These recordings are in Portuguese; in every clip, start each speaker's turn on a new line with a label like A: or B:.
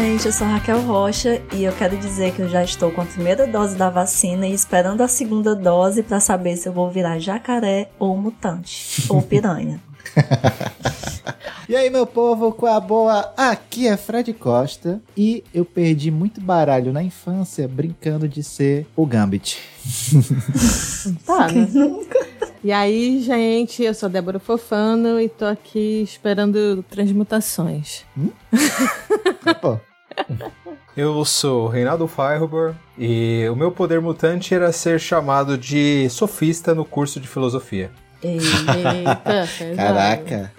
A: Gente, eu sou Raquel Rocha e eu quero dizer que eu já estou com a primeira dose da vacina e esperando a segunda dose para saber se eu vou virar jacaré ou mutante ou piranha.
B: e aí, meu povo, com a boa? Aqui é Fred Costa e eu perdi muito baralho na infância brincando de ser o Gambit.
C: tá, né? E aí, gente, eu sou Débora Fofano e tô aqui esperando transmutações. Hum?
D: Pô. Eu sou Reinaldo Feihuber e o meu poder mutante era ser chamado de sofista no curso de filosofia.
C: Eita,
B: Caraca.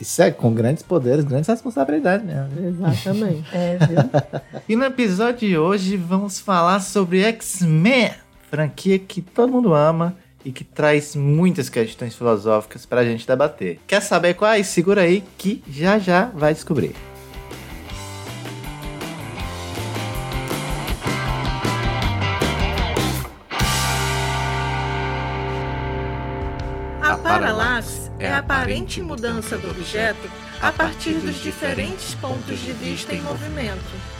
B: Isso é com grandes poderes, grandes responsabilidades mesmo.
C: Exatamente.
A: É, viu?
B: e no episódio de hoje vamos falar sobre X-Men, franquia que todo mundo ama e que traz muitas questões filosóficas pra gente debater. Quer saber quais? Segura aí que já já vai descobrir.
E: Paralaxe é a aparente mudança do objeto a partir dos diferentes pontos de vista em movimento.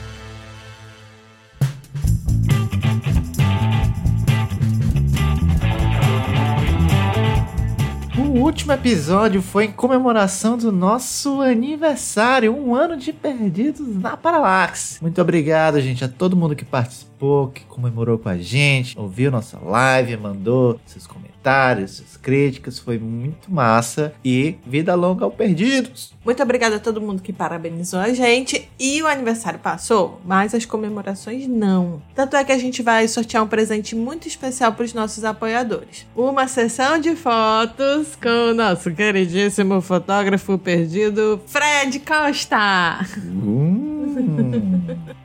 B: Último episódio foi em comemoração do nosso aniversário, um ano de perdidos na Parallax. Muito obrigado, gente, a todo mundo que participou, que comemorou com a gente, ouviu nossa live, mandou seus comentários, suas críticas, foi muito massa e vida longa ao Perdidos.
C: Muito obrigada a todo mundo que parabenizou a gente. E o aniversário passou, mas as comemorações não. Tanto é que a gente vai sortear um presente muito especial para os nossos apoiadores. Uma sessão de fotos com o nosso queridíssimo fotógrafo perdido, Fred Costa.
B: Hum.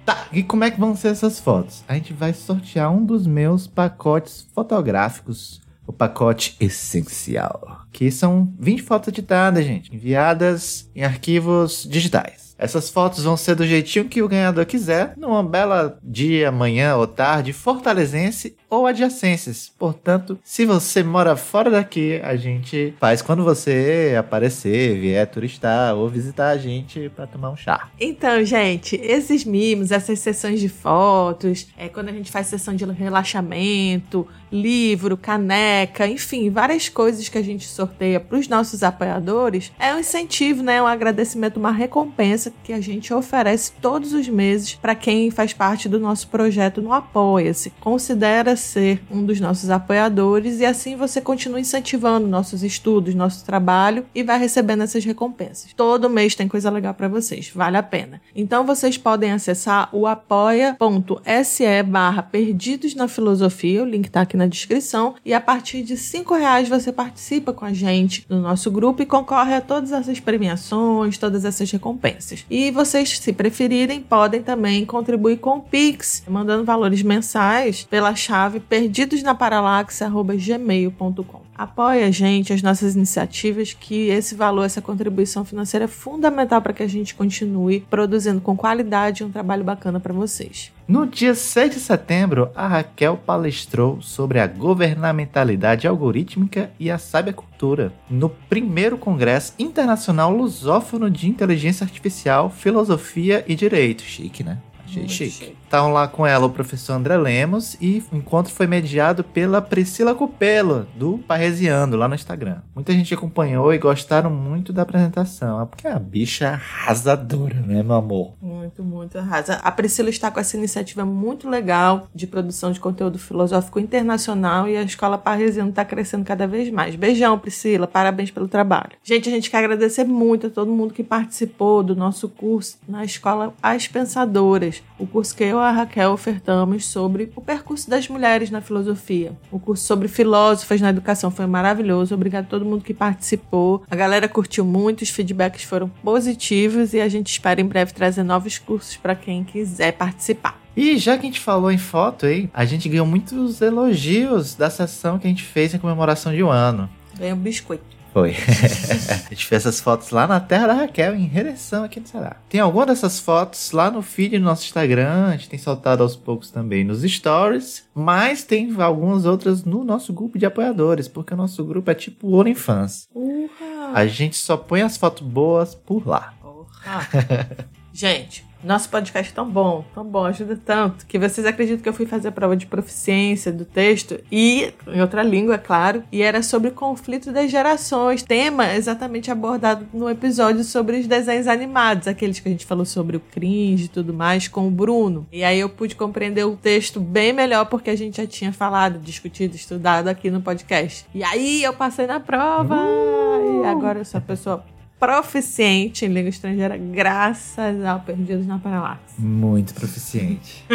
B: tá, e como é que vão ser essas fotos? A gente vai sortear um dos meus pacotes fotográficos o pacote essencial, que são 20 fotos editadas, gente, enviadas em arquivos digitais. Essas fotos vão ser do jeitinho que o ganhador quiser, numa bela dia, manhã ou tarde, fortalezense ou adjacências. Portanto, se você mora fora daqui, a gente faz quando você aparecer, vier turistar ou visitar a gente para tomar um chá.
C: Então, gente, esses mimos, essas sessões de fotos, é quando a gente faz sessão de relaxamento, livro, caneca, enfim, várias coisas que a gente sorteia para os nossos apoiadores, é um incentivo, né, um agradecimento, uma recompensa que a gente oferece todos os meses para quem faz parte do nosso projeto no Apoia-se. Considera ser um dos nossos apoiadores e assim você continua incentivando nossos estudos, nosso trabalho e vai recebendo essas recompensas. Todo mês tem coisa legal para vocês, vale a pena. Então vocês podem acessar o apoia.se barra Perdidos na Filosofia, o link tá aqui na descrição, e a partir de cinco reais você participa com a gente no nosso grupo e concorre a todas essas premiações, todas essas recompensas. E vocês, se preferirem, podem também contribuir com o Pix, mandando valores mensais pela chave perdidosnaparalaxe.gmail.com. Apoie a gente, as nossas iniciativas, que esse valor, essa contribuição financeira é fundamental para que a gente continue produzindo com qualidade um trabalho bacana para vocês.
B: No dia 6 de setembro, a Raquel palestrou sobre a governamentalidade algorítmica e a cultura no primeiro Congresso Internacional Lusófono de Inteligência Artificial, Filosofia e Direito. Chique, né? Achei chique. chique. Estavam lá com ela o professor André Lemos e o encontro foi mediado pela Priscila Copelo, do Parresiano, lá no Instagram. Muita gente acompanhou e gostaram muito da apresentação, porque é a bicha é arrasadora, né, meu amor?
C: Muito, muito arrasa. A Priscila está com essa iniciativa muito legal de produção de conteúdo filosófico internacional e a escola Parresiano está crescendo cada vez mais. Beijão, Priscila, parabéns pelo trabalho. Gente, a gente quer agradecer muito a todo mundo que participou do nosso curso na escola As Pensadoras, o curso que eu eu a Raquel ofertamos sobre o percurso das mulheres na filosofia. O curso sobre filósofas na educação foi maravilhoso. Obrigado a todo mundo que participou. A galera curtiu muito, os feedbacks foram positivos e a gente espera em breve trazer novos cursos para quem quiser participar.
B: E já que a gente falou em foto aí, a gente ganhou muitos elogios da sessão que a gente fez em comemoração de um ano.
C: Ganhei um biscoito.
B: Foi. a gente fez essas fotos lá na terra da Raquel, em Redenção, aqui no Ceará. Tem alguma dessas fotos lá no feed do nosso Instagram. A gente tem soltado aos poucos também nos stories. Mas tem algumas outras no nosso grupo de apoiadores, porque o nosso grupo é tipo OnlyFans.
C: Urra!
B: A gente só põe as fotos boas por lá.
C: Porra. Gente, nosso podcast é tão bom, tão bom, ajuda tanto, que vocês acreditam que eu fui fazer a prova de proficiência do texto e em outra língua, é claro, e era sobre o conflito das gerações, tema exatamente abordado no episódio sobre os desenhos animados, aqueles que a gente falou sobre o cringe e tudo mais com o Bruno. E aí eu pude compreender o texto bem melhor porque a gente já tinha falado, discutido, estudado aqui no podcast. E aí eu passei na prova e agora eu sou a pessoa proficiente em língua estrangeira, graças ao Perdidos na Paralaxe.
B: Muito proficiente.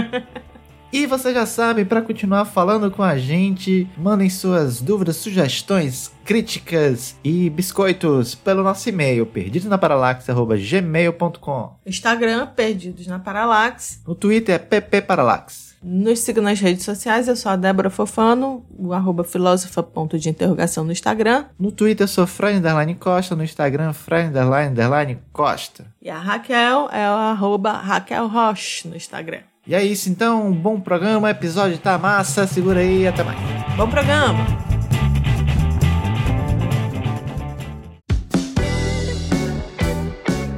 B: E você já sabe, para continuar falando com a gente, mandem suas dúvidas, sugestões, críticas e biscoitos pelo nosso e-mail, perdidosnaparalaxe.gmail.com
C: Instagram, Perdidos na Paralaxe.
B: No Twitter é ppparalaxe.
C: Nos siga nas redes sociais, eu sou a Débora Fofano, o arroba filósofa ponto de interrogação no Instagram.
B: No Twitter eu sou Fran Underline Costa, no Instagram Fran Underline Underline Costa.
C: E a Raquel é o arroba Raquel Roche no Instagram.
B: E é isso então, um bom programa, episódio tá massa, segura aí, até mais.
C: Bom programa!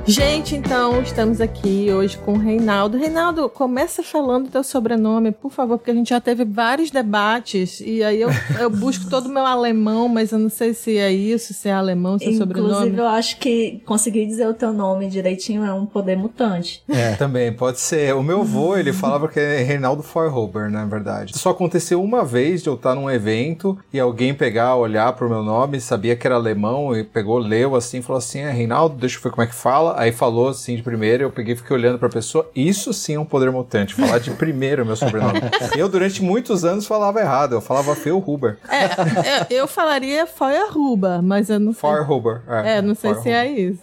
C: Gente, então, estamos aqui hoje com o Reinaldo. Reinaldo, começa falando teu sobrenome, por favor, porque a gente já teve vários debates e aí eu, eu busco todo o meu alemão, mas eu não sei se é isso, se é alemão, seu sobrenome.
A: Inclusive, eu acho que conseguir dizer o teu nome direitinho é um poder mutante.
D: É, também, pode ser. O meu avô, ele falava que é Reinaldo Feuerhuber, na verdade. Só aconteceu uma vez de eu estar num evento e alguém pegar, olhar pro meu nome, sabia que era alemão e pegou, leu assim, falou assim, é Reinaldo, deixa eu ver como é que fala. Aí falou assim de primeiro, eu peguei e fiquei olhando pra pessoa. Isso sim é um poder mutante, falar de primeiro meu sobrenome. eu, durante muitos anos, falava errado. Eu falava Feuerhuber.
C: É, eu, eu falaria Feuerhuber, mas eu não sei.
D: Feuerhuber.
C: É, não sei se é isso.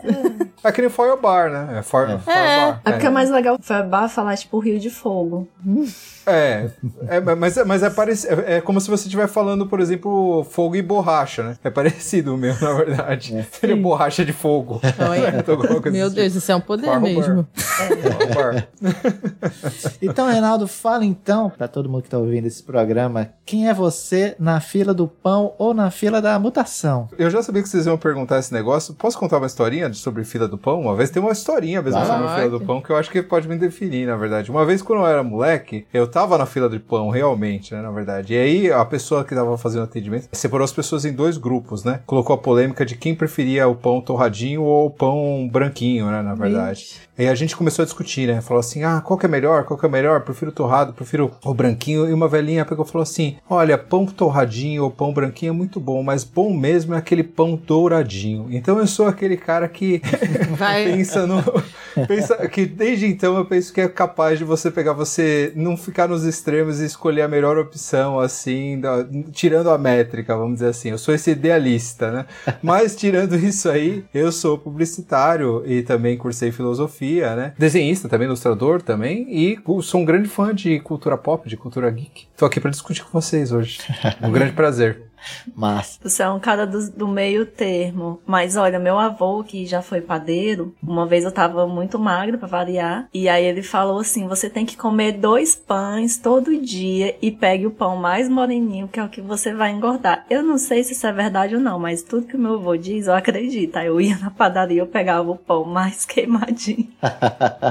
D: É que nem Feuerbar, né? É, Feuer, Feuerbar.
A: É porque é mais legal Feuerbar falar tipo Rio de Fogo.
D: É, é, mas, mas é, pareci, é, é como se você estiver falando, por exemplo, fogo e borracha, né? É parecido o meu, na verdade. Seria borracha de fogo. Alguma coisa
C: Meu. Deus, isso é um poder
D: Feuerhuber.
C: mesmo.
D: Feuerbar.
B: Então, Reinaldo, fala então, pra todo mundo que tá ouvindo esse programa, quem é você na fila do pão ou na fila da mutação?
D: Eu já sabia que vocês iam perguntar esse negócio. Posso contar uma historinha sobre fila do pão? Uma vez tem uma historinha mesmo
B: Vai
D: sobre fila do pão que eu acho que pode me definir, na verdade. Uma vez, quando eu era moleque, eu tava na fila de pão, realmente, né, na verdade. E aí, a pessoa que tava fazendo atendimento separou as pessoas em dois grupos, né? Colocou a polêmica de quem preferia o pão torradinho ou o pão branquinho, né, na verdade. E a gente começou a discutir, né? Falou assim: ah, qual que é melhor? Qual que é melhor? Prefiro torrado, prefiro o branquinho. E uma velhinha pegou e falou assim: olha, pão torradinho ou pão branquinho é muito bom, mas bom mesmo é aquele pão douradinho. Então eu sou aquele cara que
C: Vai.
D: pensa no. Pensa que desde então eu penso que é capaz de você pegar, você não ficar nos extremos e escolher a melhor opção, assim, da- tirando a métrica, vamos dizer assim. Eu sou esse idealista, né? Mas tirando isso aí, eu sou publicitário e também cursei filosofia, né? Desenhista também, ilustrador também, e sou um grande fã de cultura pop, de cultura geek. Tô aqui pra discutir com vocês hoje. Um grande prazer.
B: Mas,
A: Você é um cara do, do meio termo. Mas olha, meu avô, que já foi padeiro, uma vez eu tava muito magra pra variar. E aí ele falou assim: você tem que comer dois pães todo dia e pegue o pão mais moreninho, que é o que você vai engordar. Eu não sei se isso é verdade ou não, mas tudo que o meu avô diz, eu acredito. Aí eu ia na padaria, eu pegava o pão mais queimadinho.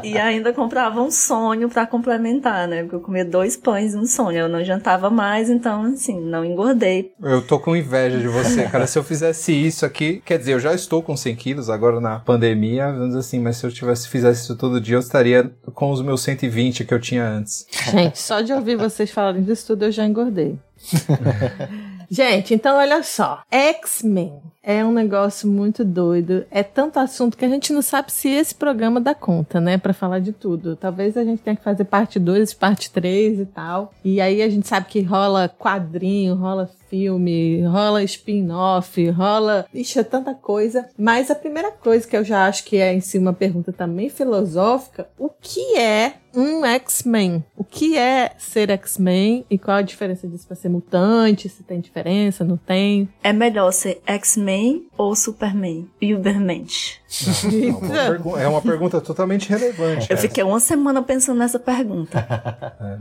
A: e ainda comprava um sonho pra complementar, né? Porque eu comia dois pães e um sonho. Eu não jantava mais, então, assim, não engordei.
D: Eu tô com inveja de você, cara. Se eu fizesse isso aqui, quer dizer, eu já estou com 100 quilos agora na pandemia, vamos dizer assim, mas se eu tivesse fizesse isso todo dia, eu estaria com os meus 120 que eu tinha antes.
C: Gente, só de ouvir vocês falarem disso tudo eu já engordei. Gente, então olha só. X-Men é um negócio muito doido. É tanto assunto que a gente não sabe se esse programa dá conta, né? Pra falar de tudo. Talvez a gente tenha que fazer parte 2, parte 3 e tal. E aí a gente sabe que rola quadrinho, rola filme, rola spin-off, rola. Ixi, é tanta coisa. Mas a primeira coisa que eu já acho que é em si uma pergunta também filosófica: o que é um X-Men? O que é ser X-Men e qual a diferença disso para ser mutante? Se tem diferença, não tem?
A: É melhor ser X-Men ou Superman? Ubermensch.
D: Não, é uma pergunta totalmente relevante.
A: Eu fiquei uma semana pensando nessa pergunta.
D: É.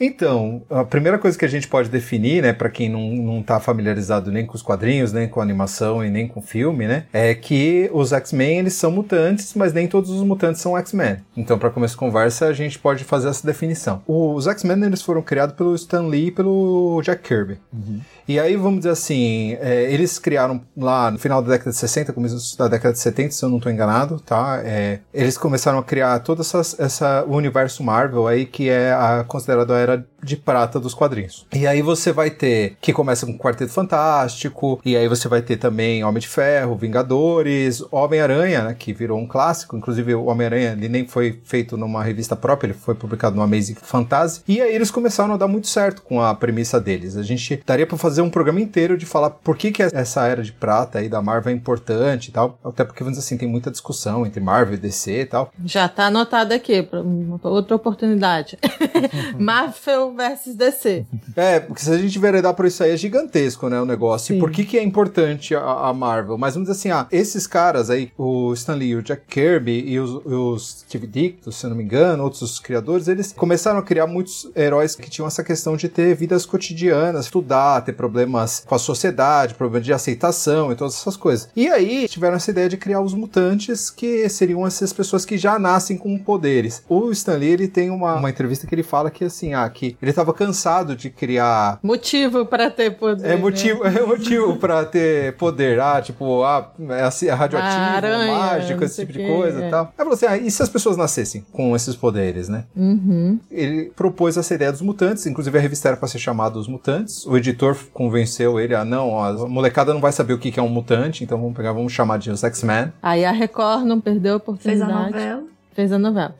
D: Então, a primeira coisa que a gente pode definir, né, para quem não, não tá familiarizado nem com os quadrinhos, nem com a animação e nem com o filme, né, é que os X-Men eles são mutantes, mas nem todos os mutantes são X-Men. Então, para começar a conversa, a gente pode fazer essa definição. Os X-Men eles foram criados pelo Stan Lee e pelo Jack Kirby. Uhum. E aí, vamos dizer assim, é, eles criaram lá no final da década de 60, começo da década de 70, se eu não estou enganado, tá? É, eles começaram a criar todo essa, essa, o universo Marvel aí, que é a, considerado a era de prata dos quadrinhos. E aí você vai ter, que começa com Quarteto Fantástico, e aí você vai ter também Homem de Ferro, Vingadores, Homem-Aranha, né, que virou um clássico, inclusive o Homem-Aranha, ele nem foi feito numa revista própria, ele foi publicado no Amazing Fantasy, e aí eles começaram a dar muito certo com a premissa deles. A gente daria para fazer um programa inteiro de falar por que que essa era de prata aí da Marvel é importante e tal, até porque, vamos dizer assim, tem muita discussão entre Marvel e DC e tal.
C: Já tá anotado aqui, para outra oportunidade. Marvel versus DC.
D: É, porque se a gente veredar por isso aí é gigantesco, né, o negócio. Sim. E por que que é importante a, a, Marvel? Mas vamos dizer assim, ah, esses caras aí, o Stan Lee, o Jack Kirby e os, os Steve Ditko, se eu não me engano, outros criadores, eles começaram a criar muitos heróis que tinham essa questão de ter vidas cotidianas, estudar, ter problemas com a sociedade, problemas de aceitação e todas essas coisas. E aí tiveram essa ideia de criar os mutantes, que seriam essas pessoas que já nascem com poderes. O Stan Lee, ele tem uma, uma entrevista que ele fala que assim, ah, que ele estava cansado de criar
C: motivo para ter poder.
D: É motivo, né? é motivo para ter poder. Ah, tipo, ah, é, assim, é radioativo, Aranha, mágico, esse tipo de coisa e é. tal. Aí falou assim: ah, e se as pessoas nascessem com esses poderes, né?
C: Uhum.
D: Ele propôs essa ideia dos mutantes, inclusive a revista era para ser chamada Os Mutantes. O editor convenceu ele a não, ó, a molecada não vai saber o que é um mutante, então vamos pegar, vamos chamar de os X-Men.
C: Aí a Record não perdeu a oportunidade.
A: Fez a novela.
C: Fez a novela.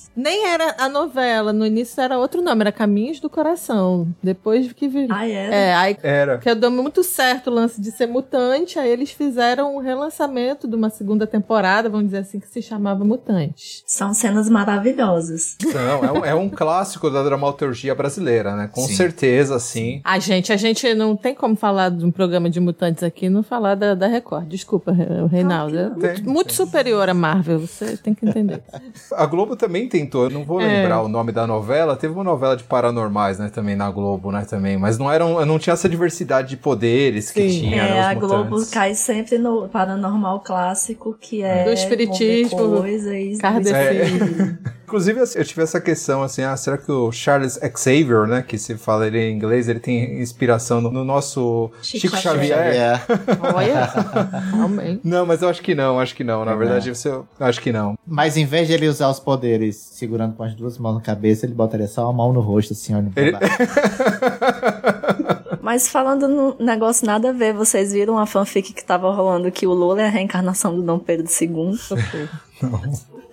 C: Nem era a novela, no início era outro nome, era Caminhos do Coração. Depois que
A: vi. Ah, era?
C: É, aí
D: era.
C: que deu muito certo o lance de ser mutante, aí eles fizeram um relançamento de uma segunda temporada, vamos dizer assim, que se chamava Mutantes.
A: São cenas maravilhosas.
D: Não, é um, é um clássico da dramaturgia brasileira, né? Com sim. certeza, sim.
C: A gente, a gente não tem como falar de um programa de mutantes aqui e não falar da, da Record. Desculpa, Reinaldo. É tem, muito tem. superior a Marvel, você tem que entender.
D: a Globo também tem eu não vou é. lembrar o nome da novela. Teve uma novela de paranormais, né, também na Globo, né, também. Mas não eram, não tinha essa diversidade de poderes Sim. que tinha. É,
A: né, a Globo cai sempre no paranormal clássico, que é
C: do espiritismo,
A: coisa, e...
D: é. Inclusive, assim, eu tive essa questão assim, ah, será que o Charles Xavier, né, que se fala ele em inglês, ele tem inspiração no, no nosso Chico, Chico Xavier? Xavier.
C: Olha,
D: Não, mas eu acho que não, acho que não. Na é verdade, você, eu acho que não.
B: Mas em vez de ele usar os poderes segurando com as duas mãos na cabeça, ele botaria só uma mão no rosto, assim, olhando pra ele...
A: Mas falando no negócio nada a ver, vocês viram a fanfic que tava rolando que o Lula é a reencarnação do Dom Pedro II?
D: não.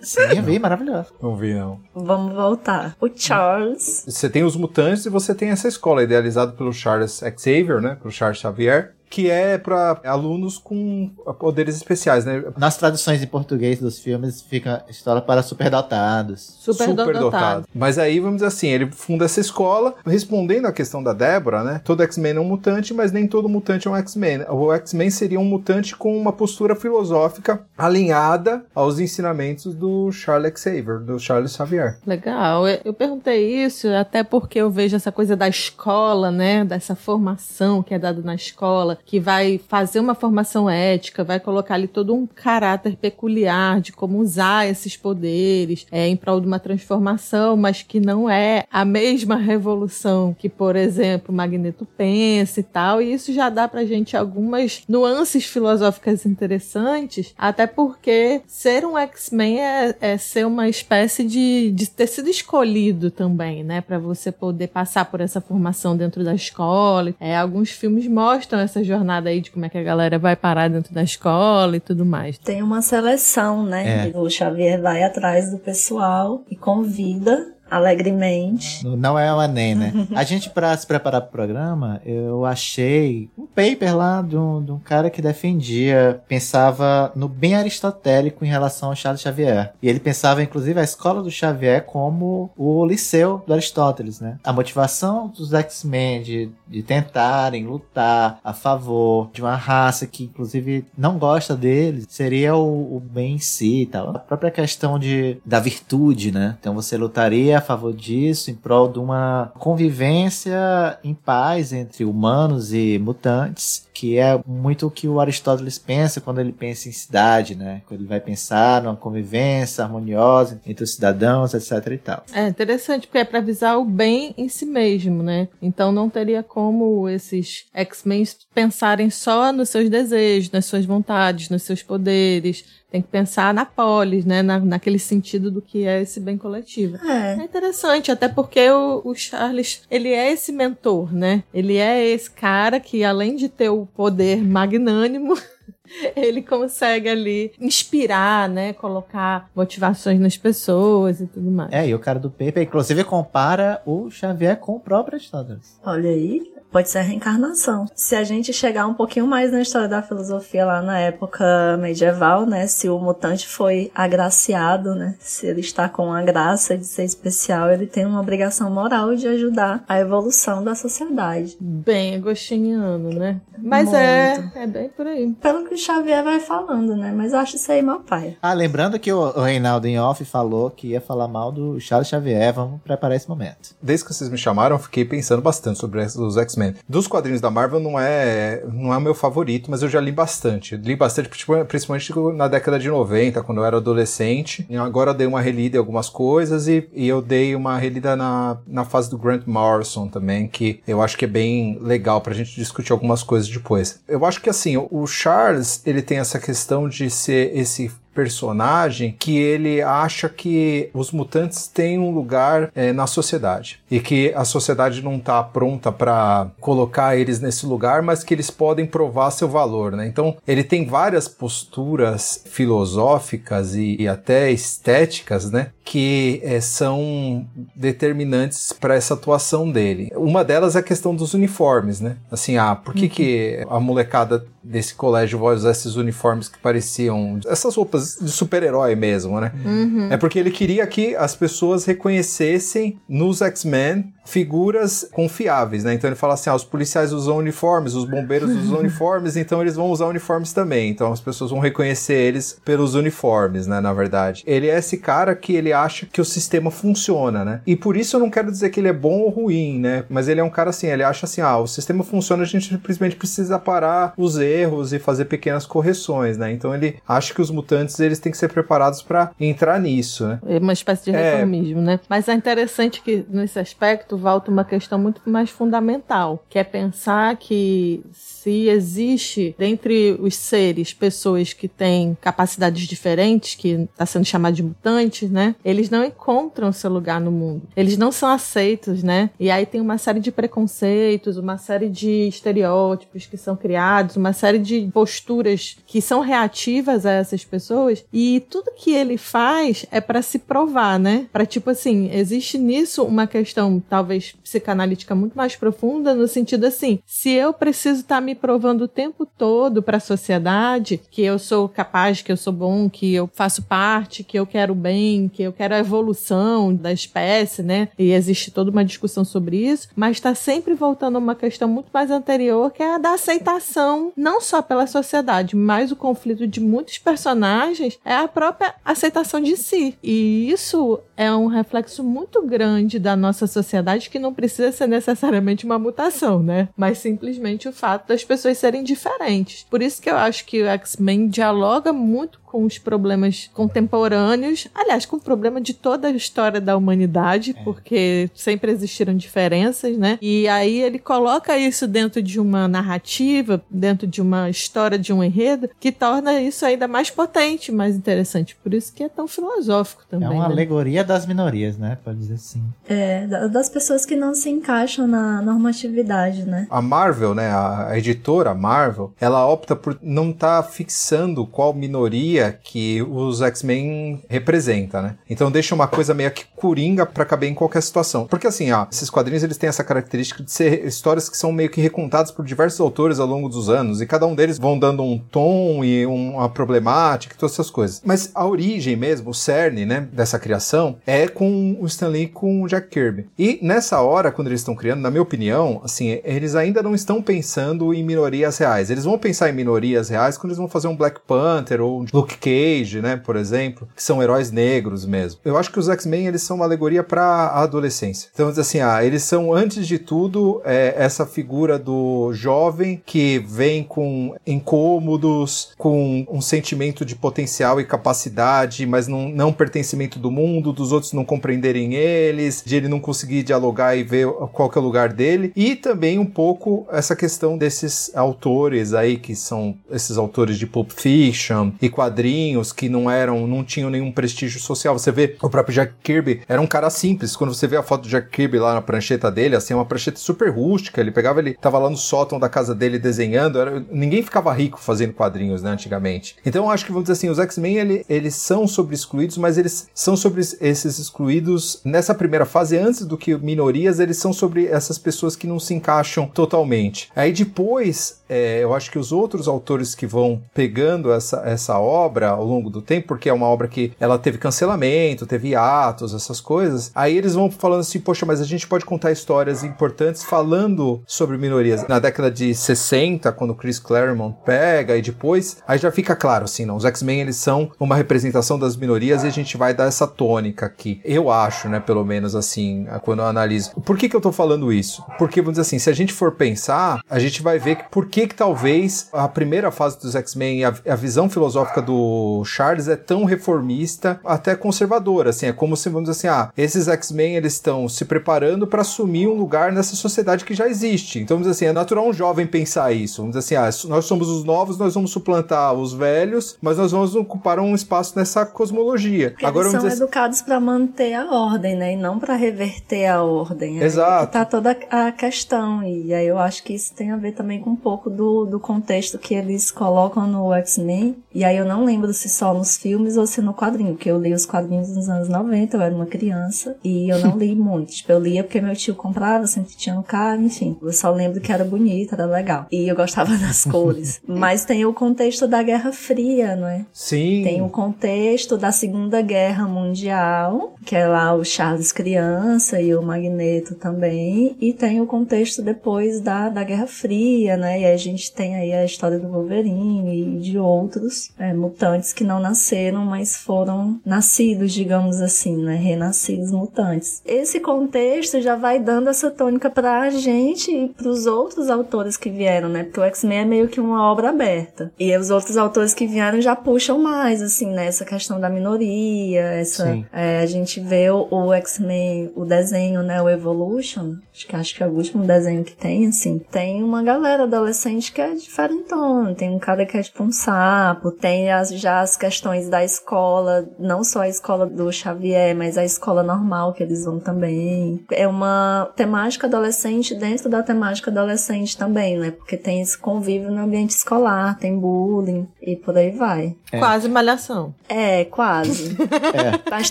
B: Sim, eu vi, maravilhoso.
D: Não vi, não.
A: Vamos voltar. O Charles.
D: Você tem os mutantes e você tem essa escola idealizada pelo Charles Xavier, né? Pelo Charles Xavier que é para alunos com poderes especiais, né?
B: Nas traduções em português dos filmes fica história para superdotados.
C: Superdotados. Super
D: Mas aí, vamos dizer assim, ele funda essa escola, respondendo à questão da Débora, né? Todo X-Men é um mutante, mas nem todo mutante é um X-Men. O X-Men seria um mutante com uma postura filosófica alinhada aos ensinamentos do Charles Xavier, do Charles Xavier.
C: Legal. Eu perguntei isso até porque eu vejo essa coisa da escola, né? Dessa formação que é dada na escola que vai fazer uma formação ética, vai colocar ali todo um caráter peculiar de como usar esses poderes é, em prol de uma transformação, mas que não é a mesma revolução que, por exemplo, Magneto pensa e tal. E isso já dá pra gente algumas nuances filosóficas interessantes, até porque ser um X-Men é, é, ser uma espécie de, de ter sido escolhido também, né? Para você poder passar por essa formação dentro da escola. É, alguns filmes mostram essa jornada aí de como é que a galera vai parar dentro da escola e tudo mais.
A: Tem uma seleção, né? É. O Xavier vai atrás do pessoal e convida alegremente.
B: Não é o Enem, né? A gente, para se preparar para o programa, eu achei um paper lá de um, de um cara que defendia, pensava no bem aristotélico em relação ao Charles Xavier. E ele pensava, inclusive, a escola do Xavier como o liceu do Aristóteles, né? A motivação dos X-Men de, de tentarem lutar a favor de uma raça que, inclusive, não gosta deles, seria o, o bem em si e tal. A própria questão de, da virtude, né? Então você lutaria favor disso, em prol de uma convivência em paz entre humanos e mutantes, que é muito o que o Aristóteles pensa quando ele pensa em cidade, né? Quando ele vai pensar numa convivência harmoniosa entre os cidadãos, etc e tal.
C: É interessante, porque é para visar o bem em si mesmo, né? Então não teria como esses X-Men pensarem só nos seus desejos, nas suas vontades, nos seus poderes, tem que pensar na polis, né? Na, naquele sentido do que é esse bem coletivo. É, é interessante, até porque o, o, Charles, ele é esse mentor, né? Ele é esse cara que, além de ter o poder magnânimo, ele consegue ali inspirar, né? Colocar motivações nas pessoas e tudo mais.
B: É, e o cara do Pepe, inclusive, compara o Xavier com o próprio Aristóteles.
A: Olha aí, pode ser a reencarnação. Se a gente chegar um pouquinho mais na história da filosofia lá na época medieval, né, se o mutante foi agraciado, né, se ele está com a graça de ser especial, ele tem uma obrigação moral de ajudar a evolução da sociedade.
C: Bem agostiniano, né? Mas é, Muito. é, é bem por aí.
A: Pelo que o Xavier vai falando, né? Mas eu acho isso aí mal pai.
B: Ah, lembrando que o, o Reinaldo em off falou que ia falar mal do Charles Xavier, vamos preparar esse momento.
D: Desde que vocês me chamaram, eu fiquei pensando bastante sobre os X-Men X-Men. Dos quadrinhos da Marvel não é não é o meu favorito, mas eu já li bastante. Li bastante, principalmente na década de 90, quando eu era adolescente. E agora eu dei uma relida em algumas coisas e, e eu dei uma relida na, na fase do Grant Morrison também, que eu acho que é bem legal pra gente discutir algumas coisas depois. Eu acho que assim, o Charles, ele tem essa questão de ser esse personagem que ele acha que os mutantes têm um lugar é, na sociedade e que a sociedade não está pronta para colocar eles nesse lugar, mas que eles podem provar seu valor, né? Então ele tem várias posturas filosóficas e, e até estéticas, né? Que é, são determinantes para essa atuação dele. Uma delas é a questão dos uniformes, né? Assim, ah, por que, uhum. que a molecada desse colégio vai usar esses uniformes que pareciam essas roupas de super-herói mesmo, né? Uhum. É porque ele queria que as pessoas reconhecessem nos X-Men figuras confiáveis, né? Então ele fala assim: ah, os policiais usam uniformes, os bombeiros usam uniformes, então eles vão usar uniformes também. Então as pessoas vão reconhecer eles pelos uniformes, né? Na verdade, ele é esse cara que ele acha que o sistema funciona, né? E por isso eu não quero dizer que ele é bom ou ruim, né? Mas ele é um cara assim, ele acha assim: ah, o sistema funciona, a gente simplesmente precisa parar os erros e fazer pequenas correções, né? Então ele acha que os mutantes eles têm que ser preparados para entrar nisso, né?
C: É uma espécie de é. reformismo, é... né? Mas é interessante que nesse aspecto volta uma questão muito mais fundamental, que é pensar que se existe dentre os seres pessoas que têm capacidades diferentes, que está sendo chamado de mutantes, né? Eles não encontram seu lugar no mundo. Eles não são aceitos, né? E aí tem uma série de preconceitos, uma série de estereótipos que são criados, uma série de posturas que são reativas a essas pessoas. E tudo que ele faz é para se provar, né? Para tipo assim, existe nisso uma questão talvez psicanalítica muito mais profunda no sentido assim, se eu preciso estar tá me provando o tempo todo para a sociedade que eu sou capaz, que eu sou bom, que eu faço parte, que eu quero bem, que eu quero a evolução da espécie, né? E existe toda uma discussão sobre isso, mas está sempre voltando a uma questão muito mais anterior, que é a da aceitação, não só pela sociedade, mas o conflito de muitos personagens é a própria aceitação de si. E isso é um reflexo muito grande da nossa sociedade que não precisa ser necessariamente uma mutação, né? Mas simplesmente o fato das pessoas serem diferentes. Por isso que eu acho que o X-Men dialoga muito com os problemas contemporâneos, aliás, com o problema de toda a história da humanidade, é. porque sempre existiram diferenças, né? E aí ele coloca isso dentro de uma narrativa, dentro de uma história, de um enredo, que torna isso ainda mais potente, mais interessante. Por isso que é tão filosófico também. É
B: uma
C: né?
B: alegoria das minorias, né? Pode dizer assim.
A: É, das pessoas que não se encaixam na normatividade, né?
D: A Marvel, né? A editora Marvel, ela opta por não estar tá fixando qual minoria que os X-Men representa, né? Então deixa uma coisa meio que coringa para caber em qualquer situação. Porque assim, ó, esses quadrinhos eles têm essa característica de ser histórias que são meio que recontadas por diversos autores ao longo dos anos e cada um deles vão dando um tom e uma problemática e todas essas coisas. Mas a origem mesmo, o cerne, né, dessa criação é com o Stan Lee com o Jack Kirby. E nessa hora, quando eles estão criando, na minha opinião, assim, eles ainda não estão pensando em minorias reais. Eles vão pensar em minorias reais quando eles vão fazer um Black Panther ou um Luke Cage, né, por exemplo, que são heróis negros mesmo. Eu acho que os X-Men eles são uma alegoria para a adolescência. Então, assim, ah, eles são antes de tudo é, essa figura do jovem que vem com incômodos, com um sentimento de potencial e capacidade, mas não, não pertencimento do mundo, dos outros não compreenderem eles, de ele não conseguir dialogar e ver qual que é o lugar dele, e também um pouco essa questão desses autores aí que são esses autores de Pulp Fiction e quadrinhos quadrinhos que não eram, não tinham nenhum prestígio social. Você vê o próprio Jack Kirby, era um cara simples. Quando você vê a foto do Jack Kirby lá na prancheta dele, assim, é uma prancheta super rústica. Ele pegava, ele tava lá no sótão da casa dele desenhando. Era, ninguém ficava rico fazendo quadrinhos, né, antigamente. Então acho que, vamos dizer assim, os X-Men, ele, eles são sobre excluídos, mas eles são sobre esses excluídos nessa primeira fase, antes do que minorias, eles são sobre essas pessoas que não se encaixam totalmente. Aí depois, é, eu acho que os outros autores que vão pegando essa, essa obra ao longo do tempo, porque é uma obra que ela teve cancelamento, teve atos, essas coisas, aí eles vão falando assim, poxa, mas a gente pode contar histórias importantes falando sobre minorias. Na década de 60, quando Chris Claremont pega, e depois, aí já fica claro, assim, não, os X-Men, eles são uma representação das minorias e a gente vai dar essa tônica aqui. Eu acho, né, pelo menos assim, quando eu analiso. Por que que eu tô falando isso? Porque, vamos dizer assim, se a gente for pensar, a gente vai ver que por que que talvez a primeira fase dos X-Men, a, a, visão filosófica do Charles é tão reformista, até conservadora, assim, é como se, vamos dizer assim, ah, esses X-Men, eles estão se preparando para assumir um lugar nessa sociedade que já existe. Então, vamos dizer assim, é natural um jovem pensar isso, vamos dizer assim, ah, nós somos os novos, nós vamos suplantar os velhos, mas nós vamos ocupar um espaço nessa cosmologia.
A: Porque Agora, eles são assim educados para manter a ordem, né, e não para reverter a ordem.
D: Exato.
A: Aí tá toda a questão, e aí eu acho que isso tem a ver também com um pouco pouco do, do contexto que eles colocam no X-Men. E aí eu não lembro se só nos filmes ou se no quadrinho, porque eu li os quadrinhos nos anos 90, eu era uma criança, e eu não li muito. Tipo, eu lia porque meu tio comprava, sempre tinha no carro, enfim. Eu só lembro que era bonito, era legal. E eu gostava das cores. Mas tem o contexto da Guerra Fria, não é?
D: Sim.
A: Tem o contexto da Segunda Guerra Mundial, que é lá o Charles criança e o Magneto também. E tem o contexto depois da, da Guerra Fria, né? E a gente tem aí a história do Wolverine e de outros é, mutantes que não nasceram, mas foram nascidos, digamos assim, né? Renascidos mutantes. Esse contexto já vai dando essa tônica pra gente e pros outros autores que vieram, né? Porque o X-Men é meio que uma obra aberta. E os outros autores que vieram já puxam mais, assim, né? Essa questão da minoria, essa... É, a gente vê o, o X-Men, o desenho, né? O Evolution, acho que, acho que é o último desenho que tem, assim. Tem uma galera adolescente adolescente que é diferentão. Tem um cara que é tipo um sapo, tem as, já as questões da escola, não só a escola do Xavier, mas a escola normal que eles vão também. É uma temática adolescente dentro da temática adolescente também, né? Porque tem esse convívio no ambiente escolar, tem bullying e por aí vai.
C: É. Quase malhação.
A: É, quase. é. Mas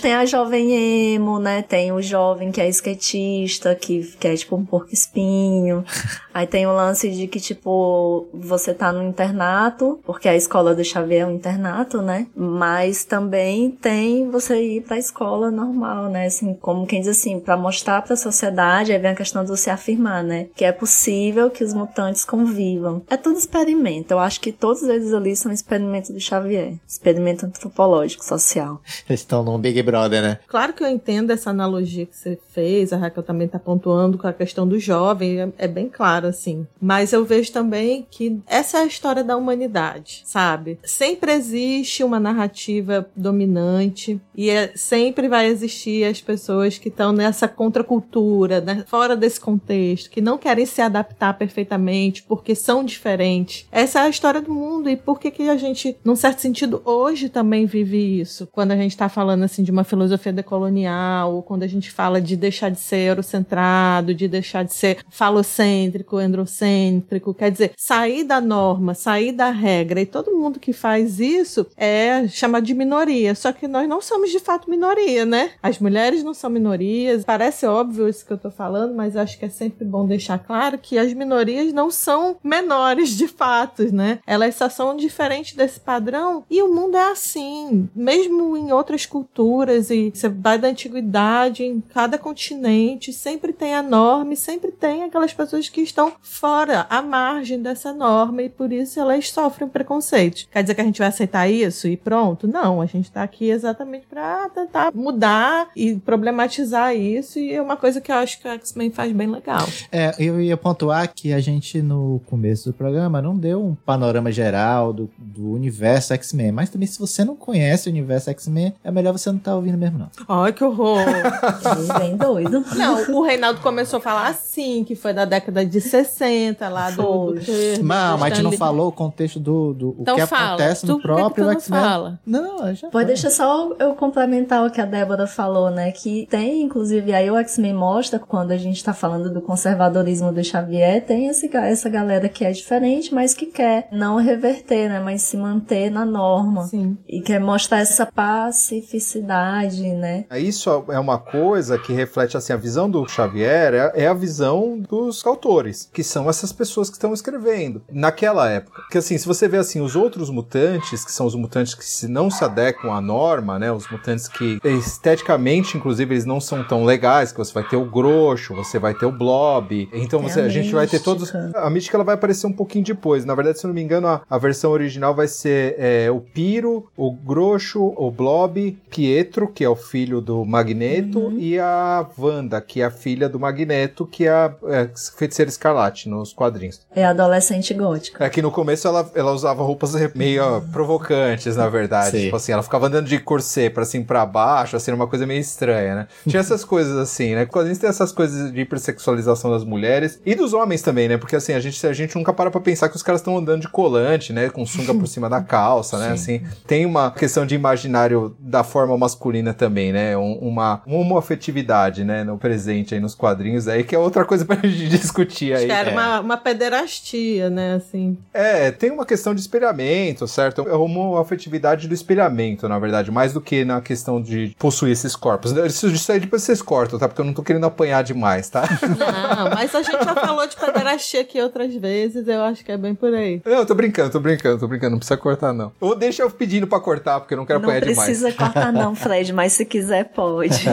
A: tem a jovem emo, né? Tem o jovem que é skatista, que, que é tipo um porco espinho. Aí tem o lance de que, tipo, você tá no internato, porque a escola do Xavier é um internato, né? Mas também tem você ir para a escola normal, né? Assim, como quem diz assim, para mostrar para a sociedade, aí vem a questão de você afirmar, né? Que é possível que os mutantes convivam. É tudo experimento. Eu acho que todos eles ali são experimentos do Xavier. Experimento antropológico, social.
B: Eles estão num Big Brother, né?
C: Claro que eu entendo essa analogia que você fez, a Raquel também tá pontuando com a questão do jovem, é, é bem claro, assim. Mas eu vejo também que essa é a história da humanidade, sabe? Sempre existe uma narrativa dominante e é, sempre vai existir as pessoas que estão nessa contracultura, né? fora desse contexto, que não querem se adaptar perfeitamente porque são diferentes. Essa é a história do mundo e por que que a gente, num certo sentido, hoje também vive isso? Quando a gente está falando assim de uma filosofia decolonial, ou quando a gente fala de deixar de ser eurocentrado, de deixar de ser falocêntrico, androcêntrico, quer dizer, sair da norma, sair da regra, e todo mundo que faz isso é chamado de minoria, só que nós não somos de fato minoria, né? As mulheres não são minorias, parece óbvio isso que eu tô falando, mas acho que é sempre bom deixar claro que as minorias não são menores de fato, né? Elas só são diferentes desse padrão e o mundo é assim, mesmo em outras culturas e você vai da antiguidade em cada continente, sempre tem a norma e sempre tem aquelas pessoas que estão fora, à margem dessa norma e por isso elas sofrem preconceito. Quer dizer que a gente vai aceitar isso e pronto? Não, a gente está aqui exatamente para tentar mudar e problematizar isso e é uma coisa que eu acho que a X-Men faz bem legal.
B: É, eu ia pontuar que a gente no começo do programa não deu um panorama geral do, do universo X-Men, mas também se você não conhece o universo X-Men, é melhor você não estar tá ouvindo mesmo não.
C: Ai, que horror!
A: Bem doido.
C: Não, o Reinaldo começou a falar assim, que foi da década de 60 lá do... do
B: não, mas a gente não falou o contexto do, do
C: então
B: o que
C: fala.
B: acontece no
C: tu,
B: próprio
C: X-Men. Não,
B: não, já
A: Pode deixar só eu complementar o que a Débora falou, né? Que tem, inclusive, aí o X-Men mostra, quando a gente tá falando do conservadorismo do Xavier, tem esse, essa galera que é diferente, mas que quer não reverter, né? Mas se manter na norma.
C: Sim.
A: E quer mostrar essa pacificidade, né?
D: Isso é uma coisa que reflete, assim, a visão do Xavier é, é a visão dos autores, que são essas pessoas que estão escrevendo. Naquela época. Que, assim, se você vê, assim, os outros mutantes, que são os mutantes que se não se adequam à norma, né? Os mutantes que, esteticamente, inclusive, eles não são tão legais, que você vai ter o Groxo, você vai ter o Blob. Então, você, a, a gente vai ter todos... A mística, ela vai aparecer um pouquinho depois. Na verdade, se eu não me engano, a, a versão original vai ser é, o Piro, o Groxo, o Blob, Pietro, que é o filho do Magneto, uhum. e a Wanda, que é a filha do Magneto, que é a é, feiticeira escarlate nos quadrinhos.
A: É adolescente gótica.
D: É que no começo ela, ela usava roupas meio provocantes, na verdade. Sim. Tipo assim, ela ficava andando de corset pra cima pra baixo, assim, uma coisa meio estranha, né? Tinha essas coisas assim, né? Quadrinhos tem essas coisas de hipersexualização das mulheres e dos homens também, né? Porque assim, a gente, a gente nunca para pra pensar que os caras estão andando de colante, né? Com sunga por cima da calça, né? Assim, tem uma questão de imaginário da forma masculina também, né? Um, uma, uma homoafetividade, né? No presente aí nos quadrinhos aí, que é outra coisa pra gente discutir aí.
C: Acho que era
D: é.
C: uma, uma pederastia, né? Assim.
D: É, tem uma questão de espelhamento, certo? É uma homoafetividade do espelhamento, na verdade, mais do que na questão de possuir esses corpos. Isso, isso aí depois vocês cortam, tá? Porque eu não tô querendo apanhar demais, tá?
C: Não, mas a gente já falou de pederastia aqui outras vezes, eu acho que é bem por aí.
D: Não, eu tô brincando, tô brincando, tô brincando, não precisa cortar não. Ou deixa eu pedindo pra cortar, porque eu não quero
A: não
D: apanhar demais.
A: Não precisa cortar não, Fred, mas se quiser pode.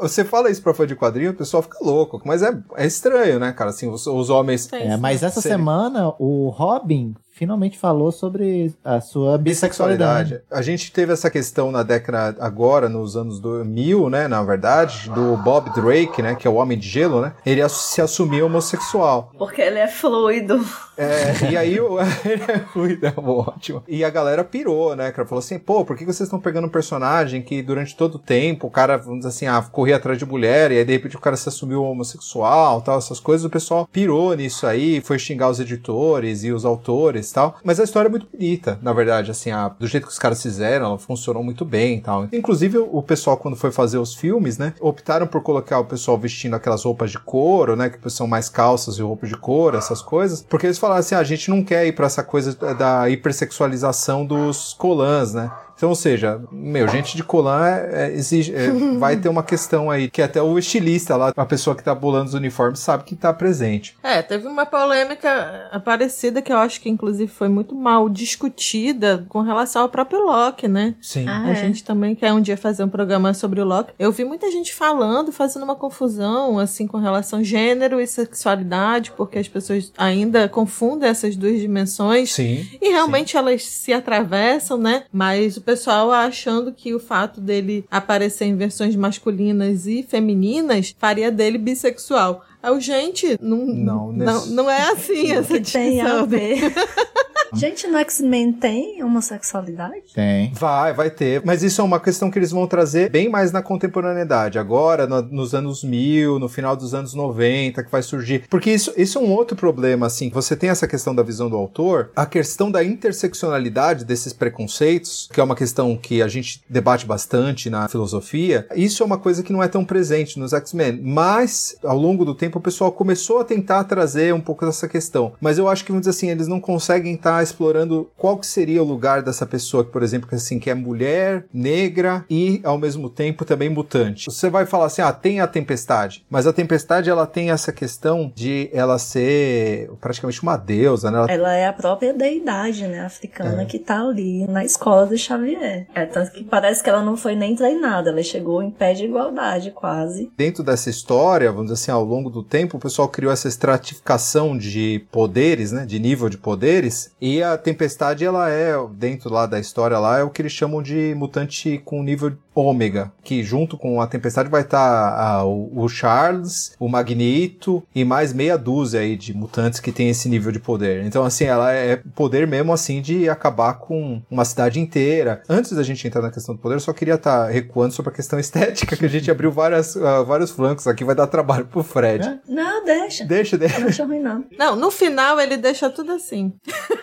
D: Você fala isso pra fã de quadrinho, o pessoal fica louco, mas é, é estranho, né, cara? Assim, os, os homens...
B: É, mas essa semana o Robin finalmente falou sobre a sua bissexualidade.
D: A gente teve essa questão na década agora, nos anos 2000, né, na verdade, do Bob Drake, né, que é o Homem de Gelo, né? Ele se assumiu homossexual.
A: Porque ele é fluido.
D: É, e aí o, ele é fluido, é ótimo. E a galera pirou, né, cara? Falou assim, pô, por que vocês estão pegando um personagem que durante todo o tempo o cara, vamos dizer assim, ah, corria atrás de mulher e aí de repente o cara se assumiu homossexual, tal, essas coisas, o pessoal pirou nisso aí, foi xingar os editores e os autores tal. Mas a história é muito bonita, na verdade, assim, a, do jeito que os caras fizeram, ela funcionou muito bem e tal. Inclusive, o pessoal, quando foi fazer os filmes, né, optaram por colocar o pessoal vestindo aquelas roupas de couro, né, que são mais calças e roupas de couro, essas coisas, porque eles falaram assim, ah, a gente não quer ir para essa coisa da hipersexualização dos colãs, né? Então, ou seja, meu, gente de colã é, é, exige, é, vai ter uma questão aí, que até o estilista lá, a pessoa que tá bolando os uniformes, sabe que tá presente.
C: É, teve uma polêmica parecida que eu acho que inclusive foi muito mal discutida com relação ao próprio Loki, né?
D: Sim.
A: Ah,
C: A
A: é.
C: gente também quer um dia fazer um programa sobre o Loki. Eu vi muita gente falando, fazendo uma confusão, assim, com relação a gênero e sexualidade, porque as pessoas ainda confundem essas duas dimensões.
D: Sim.
C: E realmente elas se atravessam, né? Mas o pessoal achando que o fato dele aparecer em versões masculinas e femininas faria dele bissexual. Eu, gente, não,
D: Não,
C: não,
D: nesse-
C: não é assim essa
A: que tem ver? Gente, no X-Men tem homossexualidade?
B: Tem.
D: Vai, vai ter. Mas isso é uma questão que eles vão trazer bem mais na contemporaneidade. Agora, no- nos anos 1000, no final dos anos 90, que vai surgir. Porque isso, isso é um outro problema, assim. Você tem essa questão da visão do autor, a questão da interseccionalidade desses preconceitos, que é uma questão que a gente debate bastante na filosofia. Isso é uma coisa que não é tão presente nos X-Men. Mas, ao longo do tempo, o pessoal começou a tentar trazer um pouco dessa questão. Mas eu acho que, vamos dizer assim, eles não conseguem estar explorando qual que seria o lugar dessa pessoa, que, por exemplo, que, assim, que é mulher, negra e, ao mesmo tempo, também mutante. Você vai falar assim, ah, tem a tempestade. Mas a tempestade, ela tem essa questão de ela ser praticamente uma deusa, né? Ela
A: Ela é a própria deidade, né, africana,
D: É.
A: que tá ali na escola do Xavier. É, tanto que parece que ela não foi nem treinada, ela chegou em pé de igualdade, quase.
D: dentro dessa história, vamos dizer assim, ao longo do tempo, o pessoal criou essa estratificação de poderes, né, de nível de poderes, e a tempestade, ela é, dentro lá da história lá, é o que eles chamam de mutante com nível ômega, que junto com a tempestade vai estar o, o Charles, o Magneto e mais meia dúzia aí de mutantes que tem esse nível de poder. Então, assim, ela é poder mesmo, assim, de acabar com uma cidade inteira. Antes da gente entrar na questão do poder, eu só queria estar recuando sobre a questão estética, que a gente abriu várias, ah, vários flancos aqui, vai dar trabalho pro Fred.
B: É?
A: Não, deixa.
D: Deixa, deixa.
A: Não acho ruim, não.
C: Não, no final ele deixa tudo assim.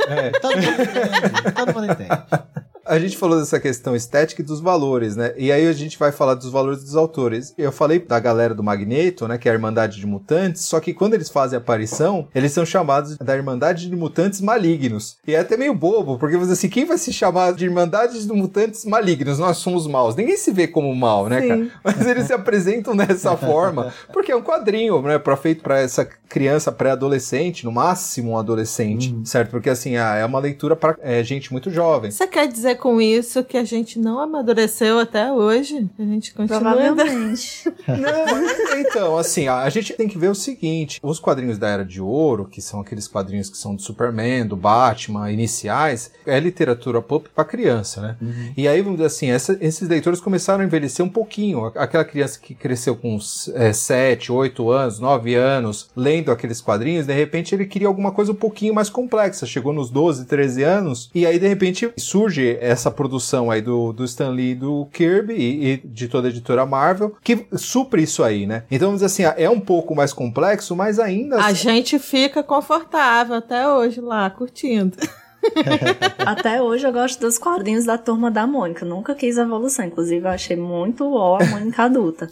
D: É.
B: Todo mundo entende. Todo mundo entende.
D: A gente falou dessa questão estética e dos valores, né? E aí a gente vai falar dos valores dos autores. Eu falei da galera do Magneto, né? Que é a Irmandade de Mutantes, só que quando eles fazem aparição, eles são chamados da Irmandade de Mutantes Malignos. E é até meio bobo, porque você assim, quem vai se chamar de Irmandade de Mutantes Malignos? Nós somos maus. Ninguém se vê como mal, né,
C: Sim.
D: cara? Mas eles se apresentam dessa forma, porque é um quadrinho, né? Pra, feito pra essa criança pré-adolescente, no máximo um adolescente, certo? Porque assim, ah, é uma leitura pra é, gente muito jovem.
C: Você quer dizer com isso que a gente não amadureceu até hoje? A gente continua.
A: Provavelmente.
D: Não, então, assim, a, gente tem que ver o seguinte: os quadrinhos da Era de Ouro, que são aqueles quadrinhos que são do Superman, do Batman, iniciais, é literatura pop pra criança, né? E aí, vamos dizer assim, essa- esses leitores começaram a envelhecer um pouquinho. Aquela criança que cresceu com uns, é, 7, 8 anos, 9 anos, lendo aqueles quadrinhos, de repente ele queria alguma coisa um pouquinho mais complexa. Chegou nos 12, 13 anos, e aí, de repente, surge essa produção aí do, do Stan Lee e do Kirby e, e de toda a editora Marvel, que supre isso aí, né? Então, vamos dizer assim, é um pouco mais complexo, mas ainda
C: A
D: assim-
C: gente fica confortável até hoje lá, curtindo.
A: Até hoje eu gosto dos quadrinhos da turma da Mônica. Nunca quis evolução. Inclusive, eu achei muito ó a Mônica adulta.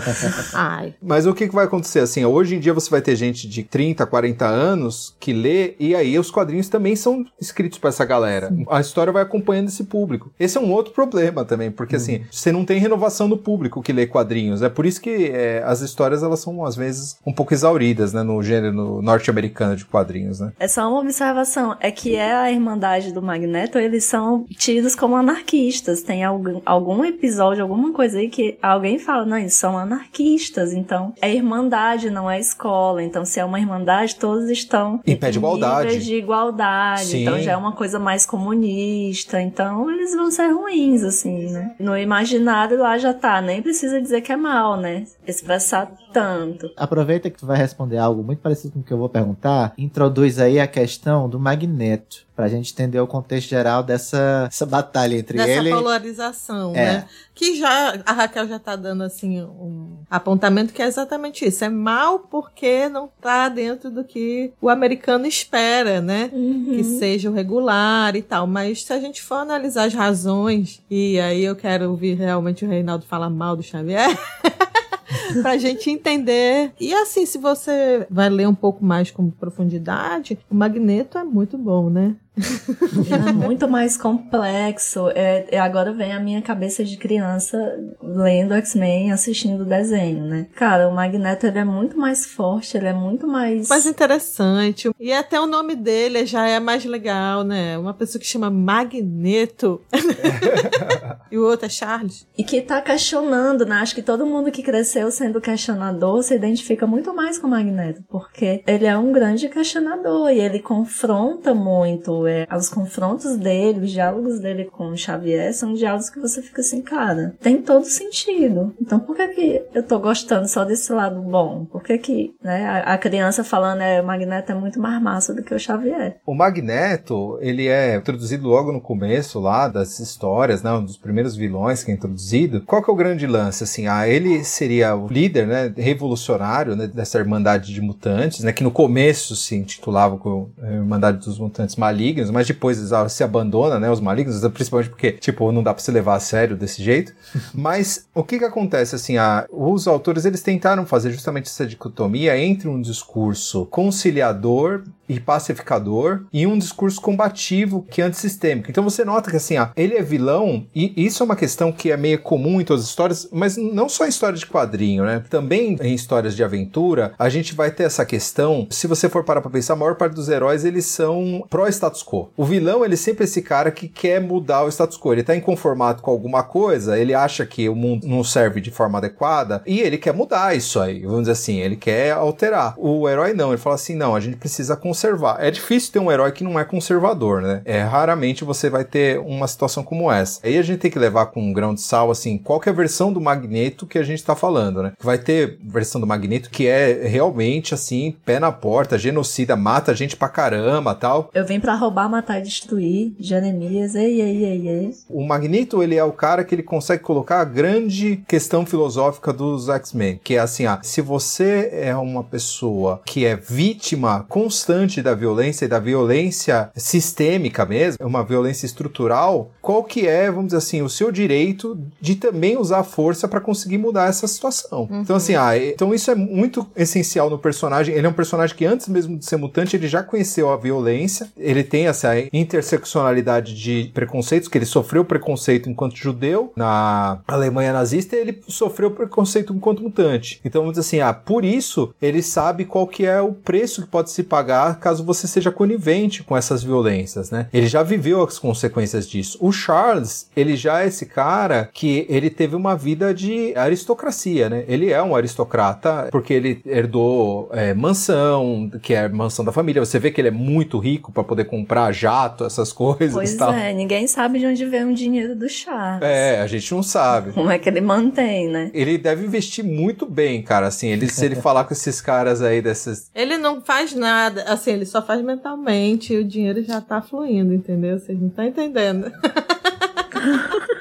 C: Ai.
D: Mas o que, que vai acontecer? Assim, hoje em dia você vai ter gente de 30, 40 anos que lê, e aí os quadrinhos também são escritos pra essa galera. A história vai acompanhando esse público. Esse é um outro problema também, porque assim, você não tem renovação do público que lê quadrinhos. É por isso que é, as histórias elas são, às vezes, um pouco exauridas, né, no gênero norte-americano de quadrinhos, né?
A: É só uma observação. É que é a Irmandade do Magneto, eles são tidos como anarquistas. Tem algum, algum episódio, alguma coisa aí que alguém fala, não, eles são anarquistas. Então, é Irmandade, não é escola. Então, se é uma Irmandade, todos estão
D: Em pé de igualdade.
A: de igualdade.
D: Sim.
A: Então, já é uma coisa mais comunista. Então, eles vão ser ruins, assim, né? No imaginário lá já tá. Nem precisa dizer que é mal, né? Expressar tanto.
B: Aproveita que tu vai responder algo muito parecido com o que eu vou perguntar. Introduz aí a questão do Magneto. Pra gente entender o contexto geral dessa essa batalha entre
C: Dessa
B: ele.
C: polarização,
B: É.
C: né? Que já a Raquel já tá dando assim um apontamento que é exatamente isso. É mal porque não tá dentro do que o americano espera, né? Que seja o regular e tal. Mas se a gente for analisar as razões, e aí eu quero ouvir realmente o Reinaldo falar mal do Xavier. pra gente entender. E assim, se você vai ler um pouco mais com profundidade, o Magneto é muito bom, né?
A: é muito mais complexo. É, é, agora vem a minha cabeça de criança lendo X-Men, assistindo o desenho, né? Cara, o Magneto ele é muito mais forte, ele é muito mais.
C: Mais interessante. E até o nome dele já é mais legal, né? Uma pessoa que chama Magneto. e o outro é Charles.
A: E que tá questionando, né? Acho que todo mundo que cresceu sendo questionador se identifica muito mais com o Magneto, porque ele é um grande questionador e ele confronta muito. É, os confrontos dele, os diálogos dele com o Xavier são diálogos que você fica assim, cara, tem todo sentido. Então por que que eu tô gostando só desse lado bom? Por que que, né, a, a criança falando é o Magneto é muito mais massa do que o Xavier?
D: O Magneto, ele é introduzido logo no começo lá das histórias, né, um dos primeiros vilões que é introduzido. Qual que é o grande lance, assim? Ah, ele seria o líder, né, revolucionário, né, dessa Irmandade de Mutantes, né, que no começo se intitulava com Irmandade dos Mutantes Malignos, mas depois se abandona, né, os malignos, principalmente porque, tipo, não dá pra se levar a sério desse jeito. mas o que que acontece, assim, ah, os autores, eles tentaram fazer justamente essa dicotomia entre um discurso conciliador e pacificador e um discurso combativo que é antissistêmico. Então você nota que assim, ah, ele é vilão e isso é uma questão que é meio comum em todas as histórias, mas não só em história de quadrinho, né? Também em histórias de aventura, a gente vai ter essa questão, se você for parar para pensar, a maior parte dos heróis eles são pró status quo. O vilão, ele é sempre esse cara que quer mudar o status quo. Ele tá inconformado com alguma coisa, ele acha que o mundo não serve de forma adequada e ele quer mudar isso aí. Vamos dizer assim, ele quer alterar. O herói não, ele fala assim: "Não, a gente precisa conservar. É difícil ter um herói que não é conservador, né? É raramente você vai ter uma situação como essa. Aí a gente tem que levar com um grão de sal, assim, qual é a versão do Magneto que a gente tá falando, né? Vai ter versão do Magneto que é realmente, assim, pé na porta, genocida, mata gente pra caramba tal.
A: Eu vim para roubar, matar e destruir. Jeremias, ei, ei, ei, ei.
D: O Magneto, ele é o cara que ele consegue colocar a grande questão filosófica dos X-Men, que é assim, ah, se você é uma pessoa que é vítima constante da violência e da violência sistêmica mesmo, é uma violência estrutural, qual que é, vamos dizer assim, o seu direito de também usar a força para conseguir mudar essa situação. Uhum. Então assim, ah, então isso é muito essencial no personagem. Ele é um personagem que antes mesmo de ser mutante, ele já conheceu a violência. Ele tem essa interseccionalidade de preconceitos, que ele sofreu preconceito enquanto judeu na Alemanha nazista, e ele sofreu preconceito enquanto mutante. Então vamos dizer assim, ah, por isso ele sabe qual que é o preço que pode se pagar caso você seja conivente com essas violências, né? Ele já viveu as consequências disso. O Charles, ele já é esse cara que ele teve uma vida de aristocracia, né? Ele é um aristocrata porque ele herdou é, mansão, que é mansão da família. Você vê que ele é muito rico para poder comprar jato, essas coisas.
A: Pois
D: tal.
A: é, ninguém sabe de onde vem o dinheiro do Charles.
D: É, a gente não sabe.
A: Como é que ele mantém, né?
D: Ele deve investir muito bem, cara. Assim, ele, se ele falar com esses caras aí dessas.
C: Ele não faz nada, assim, ele só faz mentalmente e o dinheiro já tá fluindo, entendeu? Vocês não estão entendendo.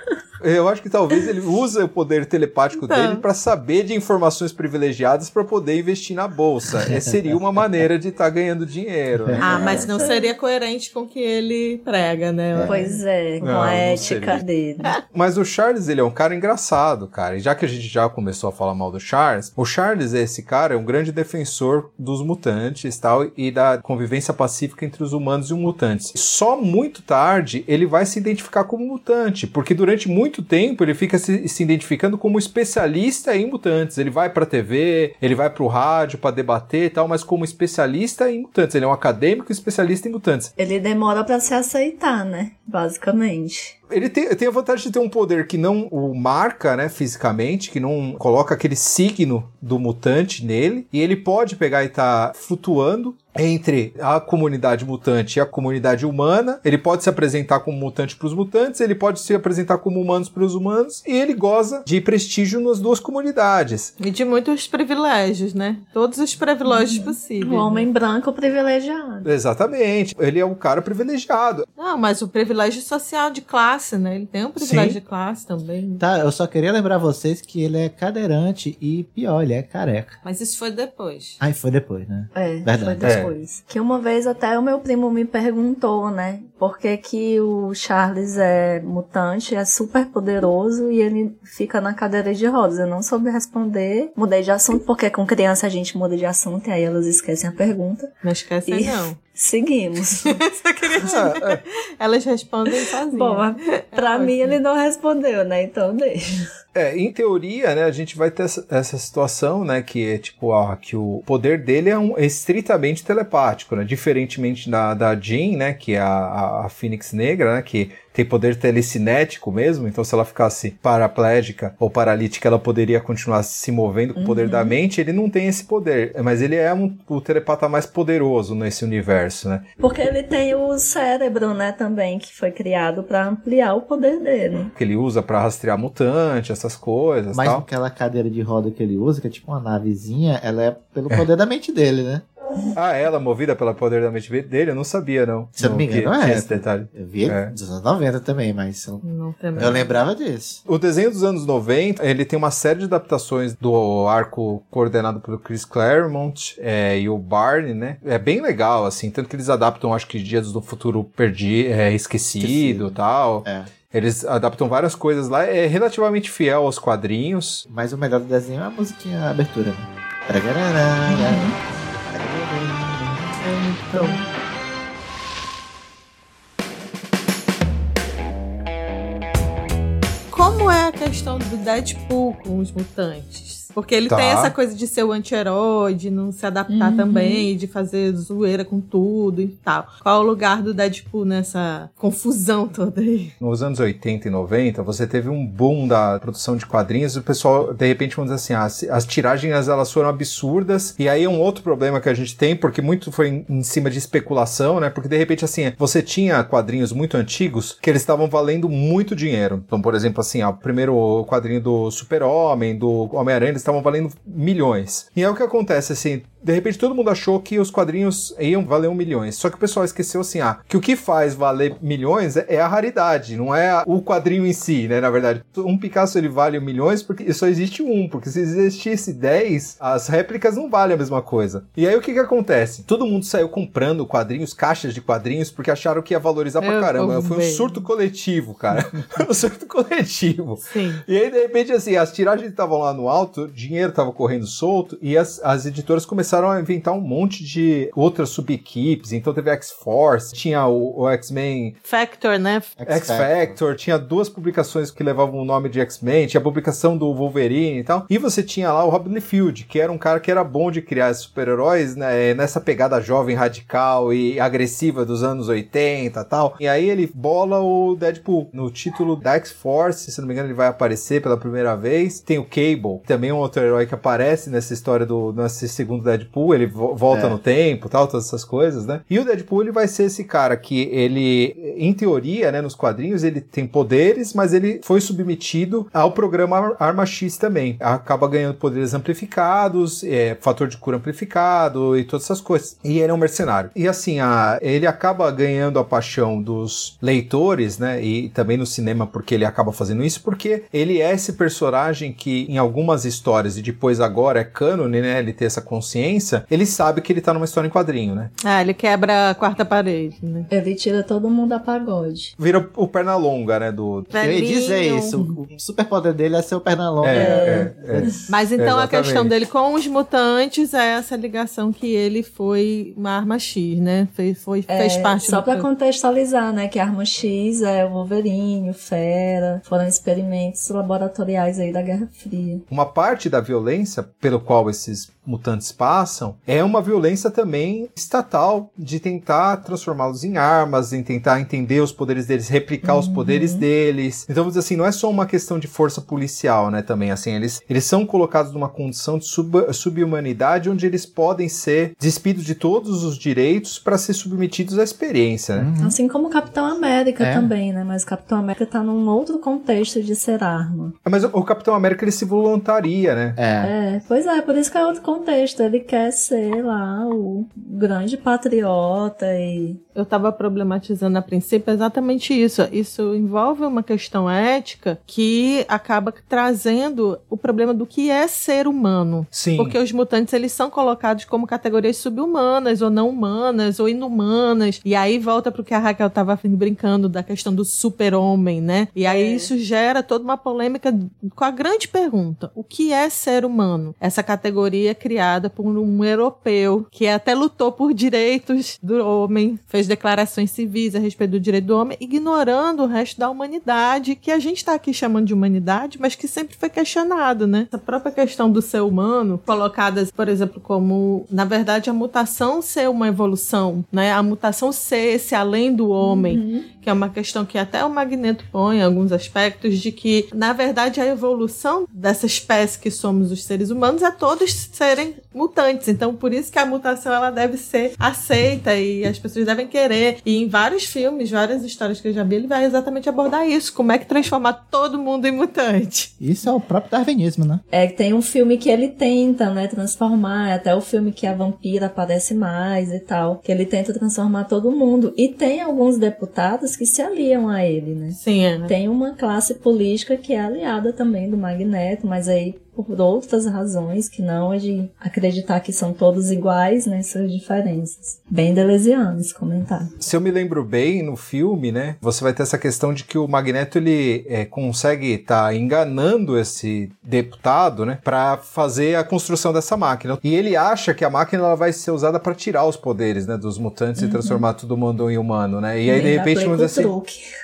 D: Eu acho que talvez ele use o poder telepático
C: Então.
D: dele para saber de informações privilegiadas para poder investir na bolsa. Essa seria uma maneira de estar ganhando dinheiro. né?
C: Ah, mas não seria coerente com o que ele prega, né?
A: Pois é, com
D: Não,
A: a ética
D: seria.
A: dele.
D: Mas o Charles, ele é um cara engraçado, cara. E já que a gente já começou a falar mal do Charles, o Charles é esse cara, é um grande defensor dos mutantes tal, e da convivência pacífica entre os humanos e os mutantes. Só muito tarde ele vai se identificar como mutante, porque durante muito tempo ele fica se, se identificando como especialista em mutantes. Ele vai pra TV, ele vai pro rádio pra debater e tal, mas como especialista em mutantes. Ele é um acadêmico especialista em mutantes.
A: Ele demora pra se aceitar, né? Basicamente.
D: Ele tem, tem a vantagem de ter um poder que não o marca, né, fisicamente, que não coloca aquele signo do mutante nele, e ele pode pegar e estar flutuando entre a comunidade mutante e a comunidade humana. Ele pode se apresentar como mutante para os mutantes, ele pode se apresentar como humanos para os humanos, e ele goza de prestígio nas duas comunidades.
C: E de muitos privilégios, né? Todos os privilégios possíveis.
A: Um
C: né?
A: homem branco privilegiado.
D: Exatamente. Ele é um cara privilegiado.
C: Não, mas o privilégio social de classe, né? Ele tem um privilégio
B: Sim.
C: de classe também.
B: Tá, eu só queria lembrar vocês que ele é cadeirante e pior, ele é careca.
C: Mas isso foi depois.
B: Aí foi depois, né?
A: É,
B: Verdade.
A: foi depois. Que uma vez até o meu primo me perguntou, né? Por que, que o Charles é mutante, é super poderoso e ele fica na cadeira de rodas. Eu não soube responder. Mudei de assunto, porque com criança a gente muda de assunto e aí elas esquecem a pergunta.
C: Não esquece
A: E
C: não.
A: Seguimos.
C: Só queria dizer.
D: Ah, é.
C: Elas respondem sozinhas.
A: Bom, mas pra mim ele não respondeu, né? Então deixa.
D: É, em teoria, né, a gente vai ter essa, essa situação, né, que é tipo, ah, que o poder dele é, um, é estritamente telepático, né, diferentemente da, da Jean, né, que é a, a, Fênix Negra, né, que tem poder telecinético mesmo, então se ela ficasse paraplégica ou paralítica, ela poderia continuar se movendo com o poder da mente, ele não tem esse poder, mas ele é um, o telepata mais poderoso nesse universo, né.
A: Porque ele tem o cérebro, né, também, que foi criado pra ampliar o poder dele.
D: Que ele usa pra rastrear mutante, essas coisas
B: Mas
D: tal.
B: aquela cadeira de roda que ele usa, que é tipo uma navezinha, ela é pelo poder da mente dele, né?
D: Ah, ela movida pelo poder da mente dele? Eu não sabia, não.
B: Se eu não me engano,
D: que-
B: é.
D: esse detalhe.
B: Eu vi
D: É.
B: dos anos 90 também, mas eu,
C: Não também.
B: eu lembrava disso.
D: O desenho dos anos 90, ele tem uma série de adaptações do arco coordenado pelo Chris Claremont é, e o Barney, né? É bem legal, assim, tanto que eles adaptam, acho que Dias do Futuro Perdi, é, Esquecido
B: Esquecido.
D: e tal.
B: É.
D: Eles adaptam várias coisas lá, é relativamente fiel aos quadrinhos.
B: Mas o melhor do desenho é a musiquinha a abertura. Né?
C: Então, como é a questão do Deadpool com os mutantes? Porque ele
D: Tá.
C: tem essa coisa de ser o anti-herói, de não se adaptar
A: Uhum.
C: também, de fazer zoeira com tudo e tal. Qual o lugar do Deadpool nessa confusão toda aí?
D: Nos anos 80 e 90, você teve um boom da produção de quadrinhos e o pessoal, de repente, vamos dizer assim, as, as tiragens elas foram absurdas. E aí é um outro problema que a gente tem, porque muito foi em, em cima de especulação, né? Porque de repente, assim, você tinha quadrinhos muito antigos que eles estavam valendo muito dinheiro. Então, por exemplo, assim, ó, o primeiro quadrinho do Super-Homem, do Homem-Aranha, estavam valendo milhões. E é o que acontece, assim, de repente todo mundo achou que os quadrinhos iam valer um milhões. Só que o pessoal esqueceu assim, ah, que o que faz valer milhões é, é a raridade, não é o quadrinho em si, né? Na verdade, um Picasso ele vale milhões porque só existe um, porque se existisse 10, as réplicas não valem a mesma coisa. E aí o que que acontece? Todo mundo saiu comprando quadrinhos, caixas de quadrinhos, porque acharam que ia valorizar pra
C: Eu
D: caramba. Foi um surto coletivo, cara. um surto coletivo.
C: Sim.
D: E aí, de repente, assim, as tiragens estavam lá no alto, dinheiro tava correndo solto, e as, as editoras começaram a inventar um monte de outras sub-equipes. Então teve X-Force, tinha o, o X-Men
C: Factor, né?
D: X-Factor, tinha duas publicações que levavam o nome de X-Men, tinha a publicação do Wolverine e tal. E você tinha lá o Rob Liefeld, que era um cara que era bom de criar super-heróis, né, nessa pegada jovem, radical e agressiva dos anos 80 e tal. E aí ele bola o Deadpool no título da X-Force, se não me engano ele vai aparecer pela primeira vez. Tem o Cable, também um outro herói que aparece nessa história do nesse segundo Deadpool, ele vo- volta
B: É.
D: no tempo, tal, todas essas coisas, né? E o Deadpool ele vai ser esse cara que ele, em teoria, né, nos quadrinhos ele tem poderes, mas ele foi submetido ao programa Ar- Arma X também. Acaba ganhando poderes amplificados, é, fator de cura amplificado e todas essas coisas. E ele é um mercenário. E assim, a, ele acaba ganhando a paixão dos leitores, né? E também no cinema, porque ele acaba fazendo isso, porque ele é esse personagem que em algumas histórias, e depois agora é cânone, né? Ele ter essa consciência, ele sabe que ele tá numa história em quadrinho, né?
C: Ah, ele quebra a quarta parede, né?
A: Ele tira todo mundo a pagode.
D: Vira o perna longa, né? Do.
B: Ia dizer
C: Velhinho.
B: isso. O superpoder dele é ser o perna longa.
D: É, é, é.
C: Mas então a questão dele com os mutantes é essa ligação que ele foi uma arma X, né? Fez, foi, fez
A: É,
C: parte
A: Só
C: do
A: pra contextualizar, né? Que a Arma X é o Wolverine, o Fera. Foram experimentos laboratoriais aí da Guerra Fria.
D: Uma parte da violência pelo qual esses mutantes passam é uma violência também estatal de tentar transformá-los em armas, em tentar entender os poderes deles, replicar os poderes deles. Então, assim, não é só uma questão de força policial, né? Também, assim, eles, eles são colocados numa condição de sub, subhumanidade onde eles podem ser despidos de todos os direitos para ser submetidos à experiência, né?
A: Assim como o Capitão América
B: É.
A: também, né? Mas o Capitão América tá num outro contexto de ser arma.
D: Mas o, o Capitão América ele se voluntaria, né?
B: É.
A: É, pois é, por isso que é outro contexto. Ele quer ser lá o grande patriota e.
C: Eu tava problematizando a princípio exatamente isso. Isso envolve uma questão ética que acaba trazendo o problema do que é ser humano.
D: Sim.
C: Porque os mutantes eles são colocados como categorias subhumanas ou não humanas ou inumanas. E aí volta pro que a Raquel tava brincando da questão do super-homem, né? E aí
A: É.
C: isso gera toda uma polêmica com a grande pergunta: o que é ser humano? Essa categoria criada por um europeu que até lutou por direitos do homem, fez declarações civis a respeito do direito do homem, ignorando o resto da humanidade, que a gente está aqui chamando de humanidade, mas que sempre foi questionado, né? A própria questão do ser humano, colocada, por exemplo, como, na verdade, a mutação ser uma evolução, né? A mutação ser esse além do homem, uhum. que é uma questão que até o Magneto põe em alguns aspectos, de que, na verdade, a evolução dessa espécie que somos os seres humanos é todos serem mutantes. Então, por isso que a mutação ela deve ser aceita e as pessoas devem querer. E em vários filmes, várias histórias que eu já vi, ele vai exatamente abordar isso. Como é que transformar todo mundo em mutante.
B: Isso é o próprio darwinismo, né?
A: É, tem um filme que ele tenta, né, transformar, até o filme que a vampira aparece mais e tal, que ele tenta transformar todo mundo. E tem alguns deputados que se aliam a ele, né?
C: Sim, é.
A: Tem uma classe política que é aliada também do Magneto, mas aí por outras razões que não é de acreditar que são todos iguais, né, suas diferenças. Bem delesiano esse comentário.
D: Se eu me lembro bem, no filme, né, você vai ter essa questão de que o Magneto, ele é, consegue estar tá enganando esse deputado, né, para fazer a construção dessa máquina. E ele acha que a máquina ela vai ser usada para tirar os poderes, né, dos mutantes uhum. e transformar todo mundo em humano, né, e aí de repente, vamos assim...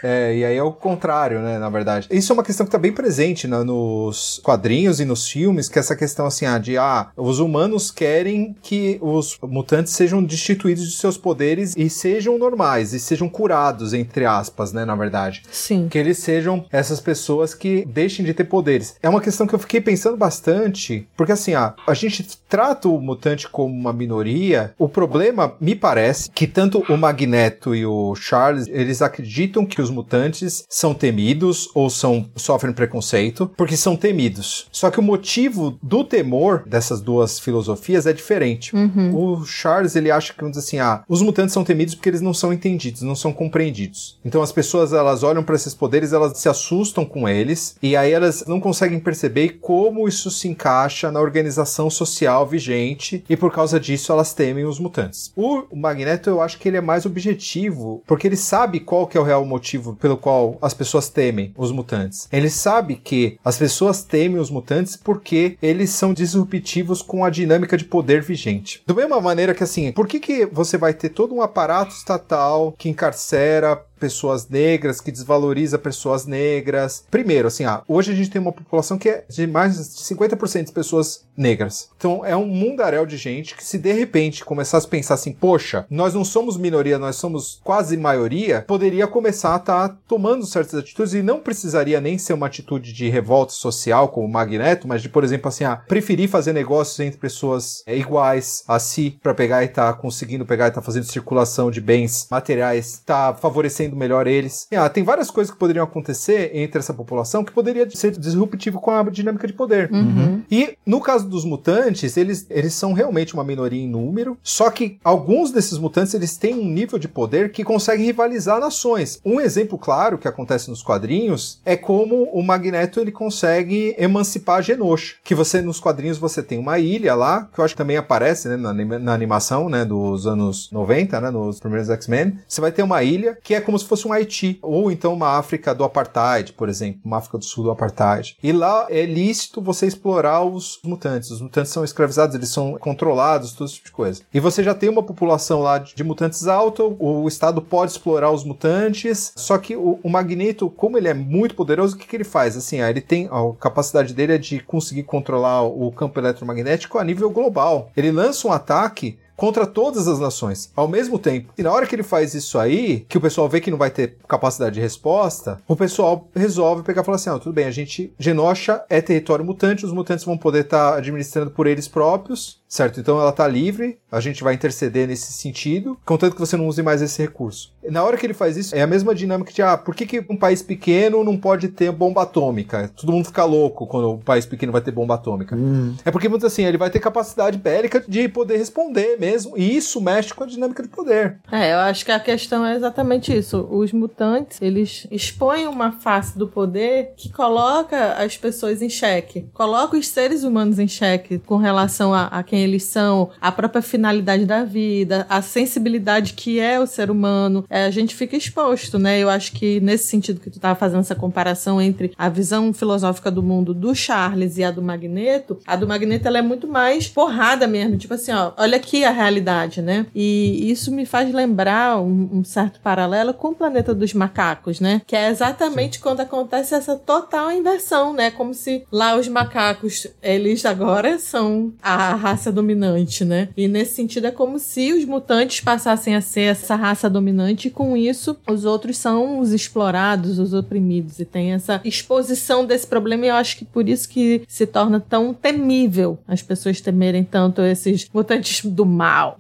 D: É, e aí é o contrário, né, na verdade. Isso é uma questão que tá bem presente né, nos quadrinhos e nos filmes que essa questão assim, ah, de ah, os humanos querem que os mutantes sejam destituídos de seus poderes e sejam normais, e sejam curados, entre aspas, né, na verdade.
C: Sim.
D: Que eles sejam essas pessoas que deixem de ter poderes. É uma questão que eu fiquei pensando bastante, porque assim, ah, a gente trata o mutante como uma minoria. O problema, me parece, que tanto o Magneto e o Charles, eles acreditam que os mutantes são temidos ou são sofrem preconceito, porque são temidos. Só que o motivo do temor dessas duas filosofias é diferente.
C: Uhum.
D: O Charles, ele acha que, vamos dizer assim, ah, os mutantes são temidos porque eles não são entendidos, não são compreendidos. Então as pessoas, elas olham para esses poderes, elas se assustam com eles, e aí elas não conseguem perceber como isso se encaixa na organização social vigente, e por causa disso elas temem os mutantes. O Magneto, eu acho que ele é mais objetivo, porque ele sabe qual que é o real motivo pelo qual as pessoas temem os mutantes. Ele sabe que as pessoas temem os mutantes porque eles são disruptivos com a dinâmica de poder vigente. Da mesma maneira que assim, por que, que você vai ter todo um aparato estatal que encarcera pessoas negras, que desvaloriza pessoas negras. Primeiro, assim, ah, hoje a gente tem uma população que é de mais de 50% de pessoas negras. Então é um mundaréu de gente que se de repente começasse a pensar assim, poxa, nós não somos minoria, nós somos quase maioria, poderia começar a estar tá tomando certas atitudes e não precisaria nem ser uma atitude de revolta social como o Magneto, mas de, por exemplo, assim, ah, preferir fazer negócios entre pessoas é, iguais a si para pegar e estar tá conseguindo pegar e estar tá fazendo circulação de bens materiais, tá favorecendo entendendo melhor eles. E, ah, tem várias coisas que poderiam acontecer entre essa população que poderia ser disruptivo com a dinâmica de poder.
C: Uhum.
D: E no caso dos mutantes, eles, eles são realmente uma minoria em número, só que alguns desses mutantes eles têm um nível de poder que consegue rivalizar nações. Um exemplo claro que acontece nos quadrinhos é como o Magneto ele consegue emancipar a Genosha, que você nos quadrinhos você tem uma ilha lá, que eu acho que também aparece né, na, na animação né, dos anos 90, né, nos primeiros X-Men. Você vai ter uma ilha que é como se fosse um Haiti, ou então uma África do Apartheid, por exemplo, uma África do Sul do Apartheid. E lá é lícito você explorar os mutantes. Os mutantes são escravizados, eles são controlados, todo esse tipo de coisa. E você já tem uma população lá de, mutantes alta, o Estado pode explorar os mutantes, só que o, o Magneto, como ele é muito poderoso, o que, que ele faz? Assim, ele tem a capacidade dele é de conseguir controlar o campo eletromagnético a nível global. Ele lança um ataque contra todas as nações ao mesmo tempo. E na hora que ele faz isso aí, que o pessoal vê que não vai ter capacidade de resposta, o pessoal resolve pegar e falar assim: ah, tudo bem, a gente. Genosha é território mutante, os mutantes vão poder estar tá administrando por eles próprios certo? Então ela está livre, a gente vai interceder nesse sentido, contanto que você não use mais esse recurso. Na hora que ele faz isso, é a mesma dinâmica de, ah, por que, que um país pequeno não pode ter bomba atômica? Todo mundo fica louco quando um país pequeno vai ter bomba atômica.
B: Hum.
D: É porque, muito assim, ele vai ter capacidade bélica de poder responder mesmo, e isso mexe com a dinâmica de poder.
C: É, eu acho que a questão é exatamente isso. Os mutantes, eles expõem uma face do poder que coloca as pessoas em xeque, coloca os seres humanos em xeque com relação a, a quem quem eles são, a própria finalidade da vida, a sensibilidade que é o ser humano, é, a gente fica exposto, né? Eu acho que nesse sentido que tu estava fazendo essa comparação entre a visão filosófica do mundo do Charles e a do Magneto, a do Magneto ela é muito mais porrada mesmo, tipo assim, ó, olha aqui a realidade, né? E isso me faz lembrar um, um certo paralelo com o planeta dos macacos, né? Que é exatamente Sim. quando acontece essa total inversão, né? Como se lá os macacos, eles agora são a raça dominante, né? E nesse sentido é como se os mutantes passassem a ser essa raça dominante e com isso os outros são os explorados, os oprimidos e tem essa exposição desse problema e eu acho que por isso que se torna tão temível as pessoas temerem tanto esses mutantes do mal.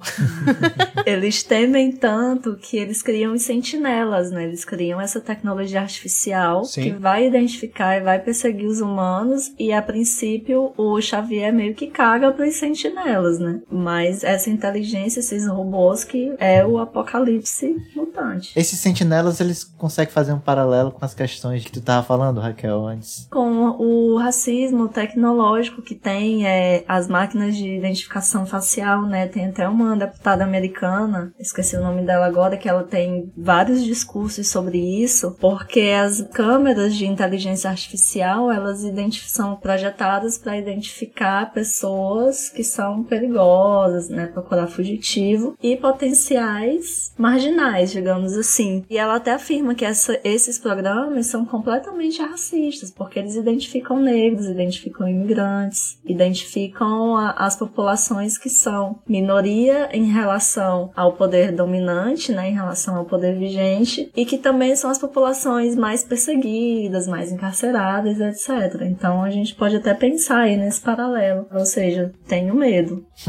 A: eles temem tanto que eles criam os sentinelas, né? Eles criam essa tecnologia artificial Sim. que vai identificar e vai perseguir os humanos e a princípio o Xavier meio que caga para os sentinelas, né? Mas essa inteligência, esses robôs que é o apocalipse mutante.
B: Esses sentinelas, eles conseguem fazer um paralelo com as questões que tu tava falando, Raquel, antes.
A: Com o racismo tecnológico que tem é, as máquinas de identificação facial, né? Tem até uma deputada americana, esqueci o nome dela agora, que ela tem vários discursos sobre isso, porque as câmeras de inteligência artificial, elas são projetadas para identificar pessoas que são perigosas, né? Procurar fugitivo e potenciais marginais, digamos assim. E ela até afirma que essa, esses programas são completamente racistas, porque eles identificam negros, identificam imigrantes, identificam a, as populações que são minoria em relação ao poder dominante, né, em relação ao poder vigente, e que também são as populações mais perseguidas, mais encarceradas, etc. Então a gente pode até pensar aí nesse paralelo. Ou seja, tenho medo.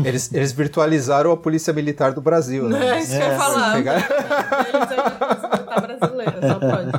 D: Eles, eles virtualizaram a polícia militar do Brasil, né?
C: É, isso que eu ia falar. Pegar... Eles tá brasileira, só pode.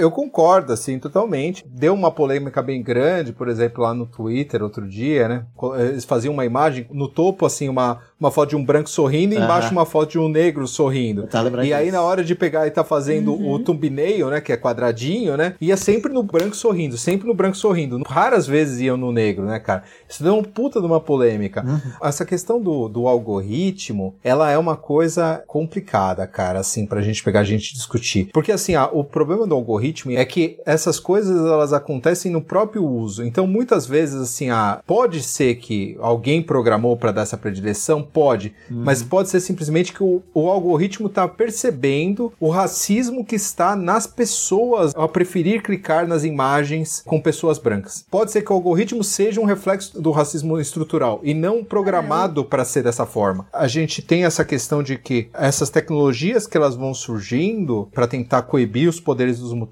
D: Eu concordo, assim, totalmente. Deu uma polêmica bem grande, por exemplo, lá no Twitter outro dia, né? Eles faziam uma imagem, no topo, assim, uma, uma foto de um branco sorrindo e embaixo uma foto de um negro sorrindo. Tá e aí, na hora de pegar e tá fazendo uhum. o thumbnail, né? Que é quadradinho, né? Ia sempre no branco sorrindo, sempre no branco sorrindo. Raras vezes iam no negro, né, cara? Isso deu um puta de uma polêmica. Uhum. Essa questão do, do algoritmo, ela é uma coisa complicada, cara, assim, pra gente pegar, a gente discutir. Porque, assim, a, o problema do algoritmo é que essas coisas, elas acontecem no próprio uso. Então, muitas vezes, assim, a, pode ser que alguém programou para dar essa predileção, Pode. Uhum. Mas pode ser simplesmente que o, o algoritmo está percebendo o racismo que está nas pessoas ao preferir clicar nas imagens com pessoas brancas. Pode ser que o algoritmo seja um reflexo do racismo estrutural e não programado para ser dessa forma. A gente tem essa questão de que essas tecnologias que elas vão surgindo para tentar coibir os poderes dos mutantes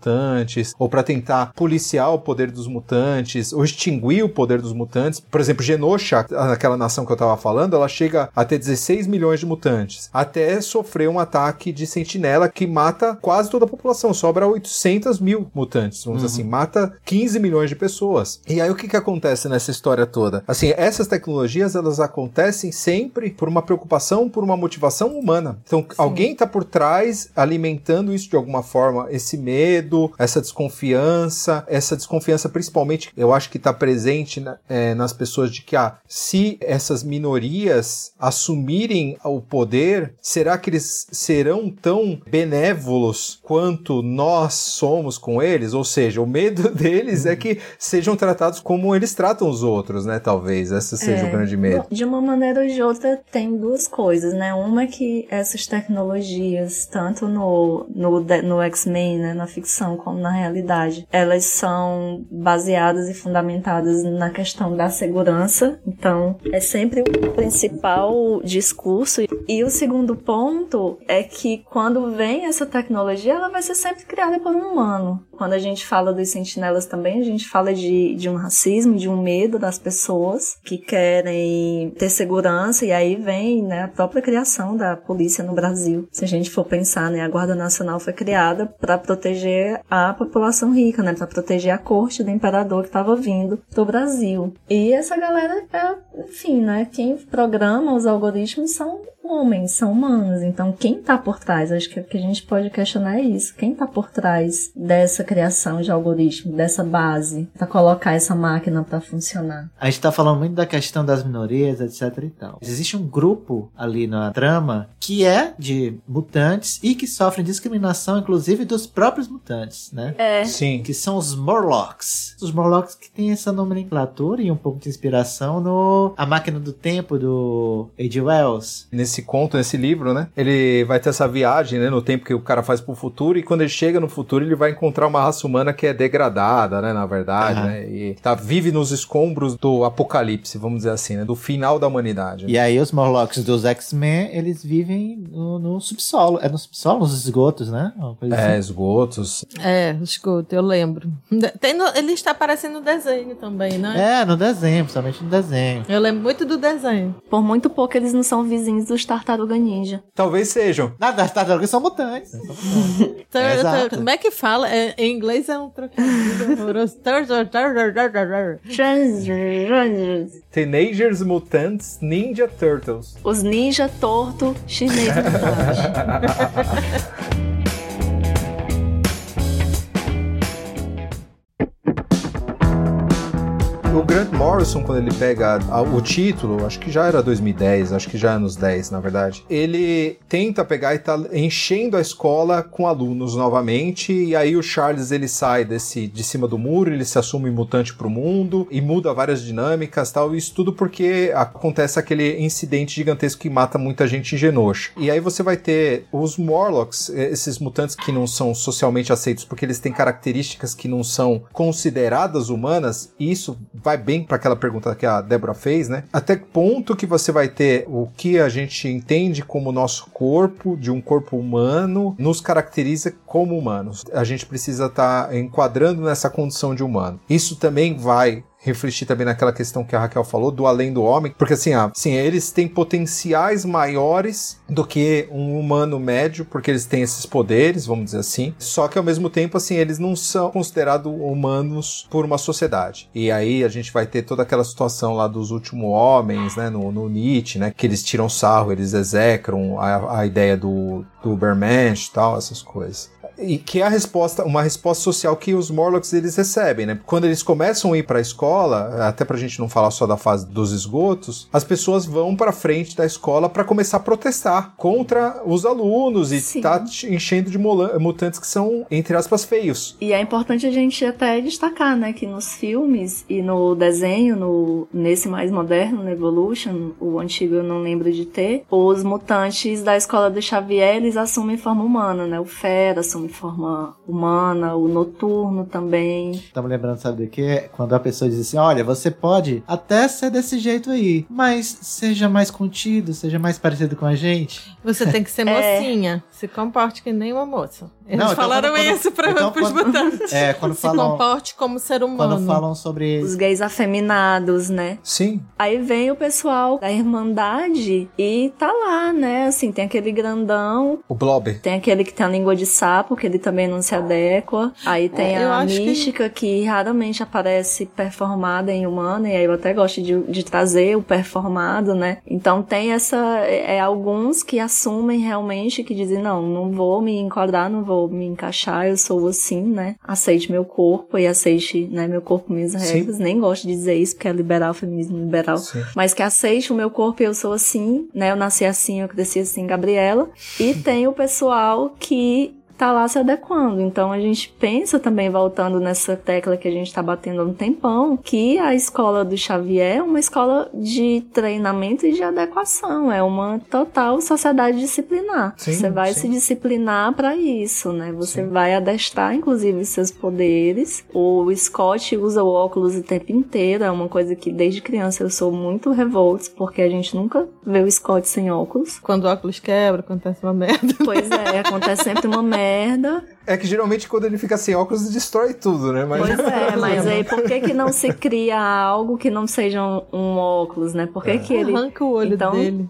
D: ou para tentar policiar o poder dos mutantes ou extinguir o poder dos mutantes. Por exemplo, Genosha, aquela nação que eu estava falando, ela chega até 16 milhões de mutantes, até sofrer um ataque de sentinela que mata quase toda a população, sobra 800 mil mutantes, vamos uhum. assim, mata 15 milhões de pessoas. E aí o que que acontece nessa história toda? Assim, essas tecnologias elas acontecem sempre por uma preocupação, por uma motivação humana. Então, Sim. alguém está por trás alimentando isso de alguma forma, esse medo, essa desconfiança, essa desconfiança principalmente, eu acho que está presente né, é, nas pessoas de que, ah, se essas minorias assumirem o poder, será que eles serão tão benévolos quanto nós somos com eles? Ou seja, o medo deles é que sejam tratados como eles tratam os outros, né? Talvez esse seja é, o grande medo.
A: De uma maneira ou de outra, tem duas coisas, né? Uma é que essas tecnologias, tanto no, no, no X-Men, né, na ficção, como na realidade, elas são baseadas e fundamentadas na questão da segurança. Então, é sempre o principal principal discurso. E o segundo ponto é que quando vem essa tecnologia, ela vai ser sempre criada por um humano. Quando a gente fala dos sentinelas também, a gente fala de, de um racismo, de um medo das pessoas que querem ter segurança, e aí vem né, a própria criação da polícia no Brasil. Se a gente for pensar, né, a Guarda Nacional foi criada para proteger a população rica, né, para proteger a corte do imperador que estava vindo do Brasil. E essa galera é, enfim, né, quem programa os algoritmos são homens, são humanos. Então, quem tá por trás? Acho que o que a gente pode questionar é isso. Quem tá por trás dessa criação de algoritmo, dessa base, para colocar essa máquina para funcionar?
B: A gente tá falando muito da questão das minorias, etc e tal. Existe um grupo ali na trama que é de mutantes e que sofrem discriminação, inclusive, dos próprios mutantes, né?
A: É.
D: Sim.
B: Que são os Morlocks. Os Morlocks que tem essa nomenclatura e um pouco de inspiração no A Máquina do Tempo, do H.G. Wells.
D: Nesse conto, nesse livro, né? Ele vai ter essa viagem, né? No tempo que o cara faz pro futuro. E quando ele chega no futuro, ele vai encontrar uma raça humana que é degradada, né? Na verdade,
B: Aham.
D: né? E tá, vive nos escombros do apocalipse, vamos dizer assim, né? Do final da humanidade. né?
B: E aí os Morlocks dos X-Men, eles vivem no, no subsolo. É no subsolo, nos esgotos, né?
D: É,
B: assim.
D: esgotos.
C: É, escuta, eu lembro. Tem no- ele está aparecendo no desenho também, né?
B: É, no desenho, principalmente no desenho.
C: Eu lembro muito do desenho.
A: Por muito pouco eles não são vizinhos dos Tartaruga Ninja.
D: Talvez sejam.
B: Nada, as tartarugas são mutantes. mutantes. É,
C: tur- Como é que fala? É, em inglês é um trocadilho horroroso.
D: Teenagers Mutants Ninja Turtles.
A: Os ninja torto chinês mutante.
D: O Grant Morrison, quando ele pega o título, acho que já era 2010, acho que já é anos 10, na verdade. Ele tenta pegar e tá enchendo a escola com alunos novamente, e aí o Charles ele sai desse de cima do muro, ele se assume mutante pro mundo e muda várias dinâmicas, tal, isso tudo porque acontece aquele incidente gigantesco que mata muita gente em Genosha. E aí você vai ter os Morlocks, esses mutantes que não são socialmente aceitos porque eles têm características que não são consideradas humanas, e isso vai bem para aquela pergunta que a Débora fez, né? Até que ponto que você vai ter o que a gente entende como nosso corpo, de um corpo humano, nos caracteriza como humanos. A gente precisa estar enquadrando nessa condição de humano. Isso também vai refletir também naquela questão que a Raquel falou do além do homem, porque assim, ah, sim, eles têm potenciais maiores do que um humano médio, porque eles têm esses poderes, vamos dizer assim. Só que ao mesmo tempo, assim, eles não são considerados humanos por uma sociedade. E aí a gente vai ter toda aquela situação lá dos últimos homens, né, no, no Nietzsche, né, que eles tiram sarro, eles execram a, a ideia do, do Ubermensch e tal, essas coisas. E que é a resposta, uma resposta social que os Morlocks eles recebem, né? Quando eles começam a ir para a escola, até pra gente não falar só da fase dos esgotos, as pessoas vão para frente da escola para começar a protestar contra os alunos e
A: Sim.
D: tá enchendo de mutantes que são entre aspas feios.
A: E é importante a gente até destacar, né, que nos filmes e no desenho, no, nesse mais moderno, no Evolution, o antigo eu não lembro de ter, os mutantes da escola do Xavier, eles assumem forma humana, né? O Fera assume forma humana, o Noturno também.
B: Estamos lembrando, sabe do que? Quando a pessoa diz assim: olha, você pode até ser desse jeito aí, mas seja mais contido, seja mais parecido com a gente.
C: Você tem que ser
A: É.
C: mocinha. Se comporte que nem uma moça. Eles
B: Não, então
C: falaram
B: quando-
C: isso pra,
B: então quando-
C: mutantes.
B: É, quando
C: Se
B: falam,
C: comporte como ser humano.
B: quando falam sobre.
A: Os gays afeminados, né?
D: Sim,
A: Aí vem o pessoal da Irmandade e tá lá, né? Assim, tem aquele grandão,
D: o Blob.
A: tem aquele que tem a língua de sapo, que ele também não se adequa. Aí tem
C: É,
A: a
C: acho que-
A: mística que... raramente aparece performada em humana, e aí eu até gosto de, de trazer o performado, né? Então tem essa. É, alguns que assumem realmente que dizem, não, não vou me enquadrar, não vou me encaixar, eu sou assim, né? Aceite meu corpo e aceite, né, meu corpo, minhas
D: Sim.
A: regras. Nem gosto de dizer isso, porque é liberal, feminismo liberal
D: Sim.
A: mas que aceite o meu corpo e eu sou assim, né? Eu nasci assim, eu cresci assim, Gabriela. E tem o pessoal que tá lá se adequando. Então a gente pensa também, voltando nessa tecla que a gente tá batendo há um tempão, que a escola do Xavier é uma escola de treinamento e de adequação. É uma total sociedade disciplinar.
D: Sim,
A: Você vai
D: sim.
A: se disciplinar para isso, né? Você
D: Sim.
A: vai adestrar, inclusive, seus poderes. O Scott usa o óculos o tempo inteiro. É uma coisa que desde criança eu sou muito revoltos, porque a gente nunca vê o Scott sem óculos.
C: Quando o óculos quebra, acontece uma merda.
A: Pois é, acontece sempre uma merda.
D: É que geralmente quando ele fica sem óculos destrói tudo, né? Mas
A: Pois é, mas aí por que que não se cria algo que não seja um, um óculos, né? Por que que ele
C: Arranca o olho
A: Então,
C: dele.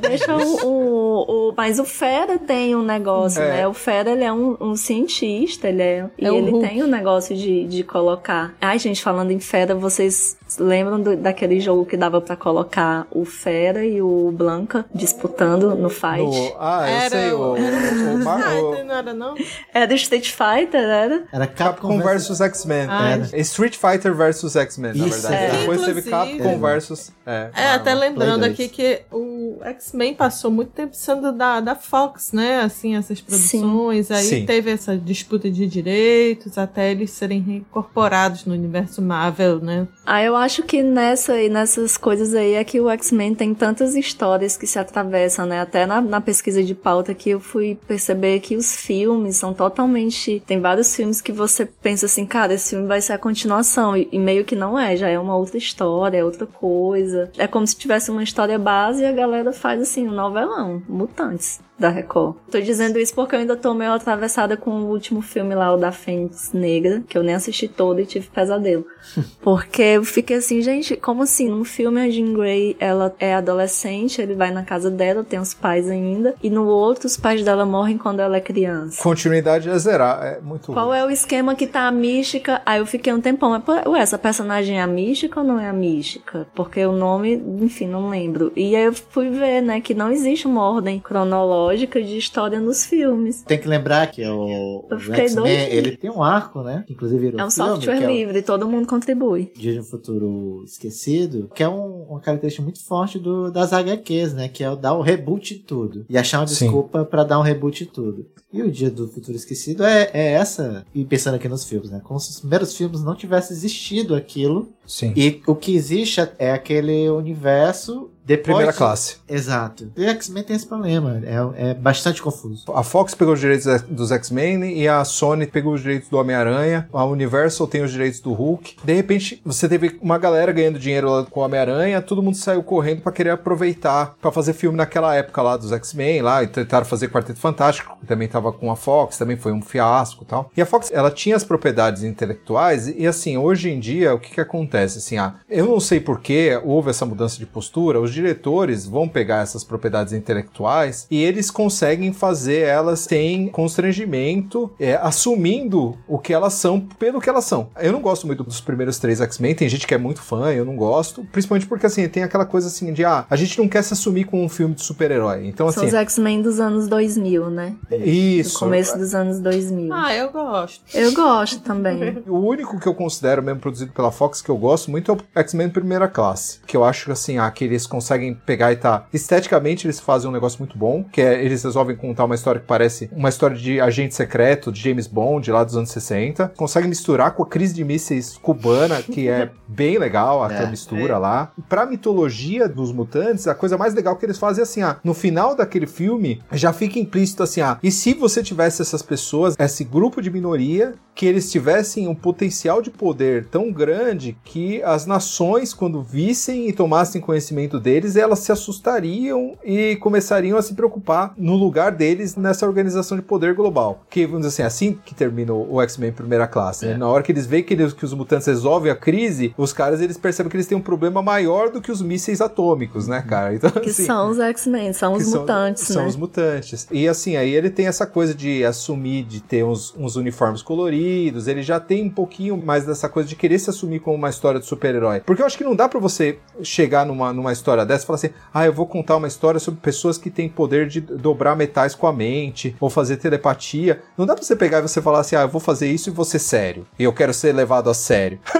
A: Deixa o, o, o- Mas o Fera tem um negócio,
D: É.
A: né? O Fera, ele é um, um cientista, ele é. E
C: É o
A: ele
C: Hulk.
A: tem um negócio de, de colocar. Ai, gente, falando em Fera, vocês Lembram do, daquele jogo que dava pra colocar o Fera e o Blanca disputando no fight?
D: No- ah, eu
C: Era
D: sei. O,
C: o-
D: o,
C: Ah,
D: o
C: não era não?
A: Era Street Fighter, era?
B: Era Capcom,
D: Capcom versus X-Men.
C: Ah,
B: Era.
D: Street Fighter versus X-Men, na
B: Isso,
D: verdade.
A: é.
D: Depois teve
C: Inclusive-
D: Capcom versus. É,
C: É, até
D: Marvel.
C: lembrando aqui que o X-Men passou muito tempo sendo da, da Fox, né? Assim, essas produções. Aí
D: Sim.
C: teve essa disputa de direitos até eles serem reincorporados no universo Marvel, né?
A: Ah, eu acho que nessa e nessas coisas aí é que o X-Men tem tantas histórias que se atravessam, né? Até na, na pesquisa de pauta que eu fui perceber que os filmes são totalmente. Tem vários filmes que você pensa assim, cara, esse filme vai ser a continuação. E, e meio que não é, já é uma outra história, é outra coisa. É como se tivesse uma história base e a galera faz assim, um novelão, Mutantes. Da Record. Tô dizendo isso porque eu ainda tô meio atravessada com o último filme lá, o da Fênix Negra, que eu nem assisti todo e tive pesadelo. Porque eu fiquei assim, gente, como assim? Num filme a Jean Grey, ela é adolescente, ele vai na casa dela, tem os pais ainda, e no outro os pais dela morrem quando ela é criança.
D: Continuidade é zerar. É muito
A: Qual é o esquema que tá a mística? Aí eu fiquei um tempão, mas, ué, essa personagem é a mística ou não é a mística? Porque o nome, enfim, não lembro. E aí eu fui ver, né, que não existe uma ordem cronológica de história nos filmes.
B: Tem que lembrar que o,
A: Eu
B: o
A: fiquei
B: X-Men, ele tem um arco, né? Inclusive virou
A: É um
B: filme,
A: software
B: que é o
A: livre, todo mundo contribui.
B: Dia de um Futuro Esquecido, que é um- uma característica muito forte do, das HQs, né? Que é o dar o reboot em tudo. E achar uma
D: Sim.
B: desculpa pra dar um reboot em tudo. E o Dia do Futuro Esquecido é, é essa, e pensando aqui nos filmes, né? Como se os primeiros filmes não tivessem existido aquilo.
D: Sim.
B: E o que existe é aquele universo depois.
D: Primeira
B: de-
D: classe.
B: Exato. E X-Men tem esse problema. É, é bastante confuso.
D: A Fox pegou os direitos dos X-Men e a Sony pegou os direitos do Homem-Aranha. A Universal tem os direitos do Hulk. De repente, você teve uma galera ganhando dinheiro lá com o Homem-Aranha, todo mundo saiu correndo pra querer aproveitar pra fazer filme naquela época lá dos X-Men lá, e tentaram fazer Quarteto Fantástico, que também tava com a Fox, também foi um fiasco e tal. E a Fox, ela tinha as propriedades intelectuais e, assim, hoje em dia, o que que acontece? Assim, ah, eu não sei por que houve essa mudança de postura, os diretores vão pegar essas propriedades intelectuais e eles conseguem fazer elas sem constrangimento, é, assumindo o que elas são pelo que elas são. Eu não gosto muito dos primeiros três X-Men, tem gente que é muito fã, eu não gosto, principalmente porque assim, tem aquela coisa assim de, ah, a gente não quer se assumir com um filme de super-herói. Então
A: São
D: assim,
A: os X-Men dos anos 2000, né?
D: isso.
A: No começo dos anos 2000.
C: Ah, eu gosto.
A: Eu gosto também.
D: O único que eu considero mesmo produzido pela Fox que eu gosto muito é o X-Men Primeira Classe. Que eu acho assim, ah, que eles conseguem pegar e tá. Esteticamente eles fazem um negócio muito bom. Que é eles resolvem contar uma história que parece uma história de agente secreto, de James Bond, lá dos anos 60. Conseguem misturar com a crise de mísseis cubana, que é bem legal, aquela
B: É.
D: mistura lá. E pra mitologia dos mutantes, a coisa mais legal que eles fazem é assim, ah, no final daquele filme, já fica implícito assim, ah, e se você tivesse essas pessoas, esse grupo de minoria, que eles tivessem um potencial de poder tão grande que as nações, quando vissem e tomassem conhecimento deles, elas se assustariam e começariam a se preocupar no lugar deles nessa organização de poder global. Que, vamos dizer assim, assim que termina o X-Men primeira classe, né?
B: É.
D: Na hora que eles veem que, eles- que os mutantes resolvem a crise, os caras, eles percebem que eles têm um problema maior do que os mísseis atômicos, né, cara? Então,
A: Que
D: assim,
A: são os X-Men, são os
D: são-
A: mutantes,
D: são
A: né?
D: os mutantes. E assim, aí ele tem essa coisa de assumir, de ter uns, uns uniformes coloridos, ele já tem um pouquinho mais dessa coisa de querer se assumir como uma história de super-herói. Porque eu acho que não dá pra você chegar numa, numa história dessa e falar assim, ah, eu vou contar uma história sobre pessoas que têm poder de dobrar metais com a mente, ou fazer telepatia. Não dá pra você pegar e você falar assim, ah, eu vou fazer isso e vou ser sério. E eu quero ser levado a sério.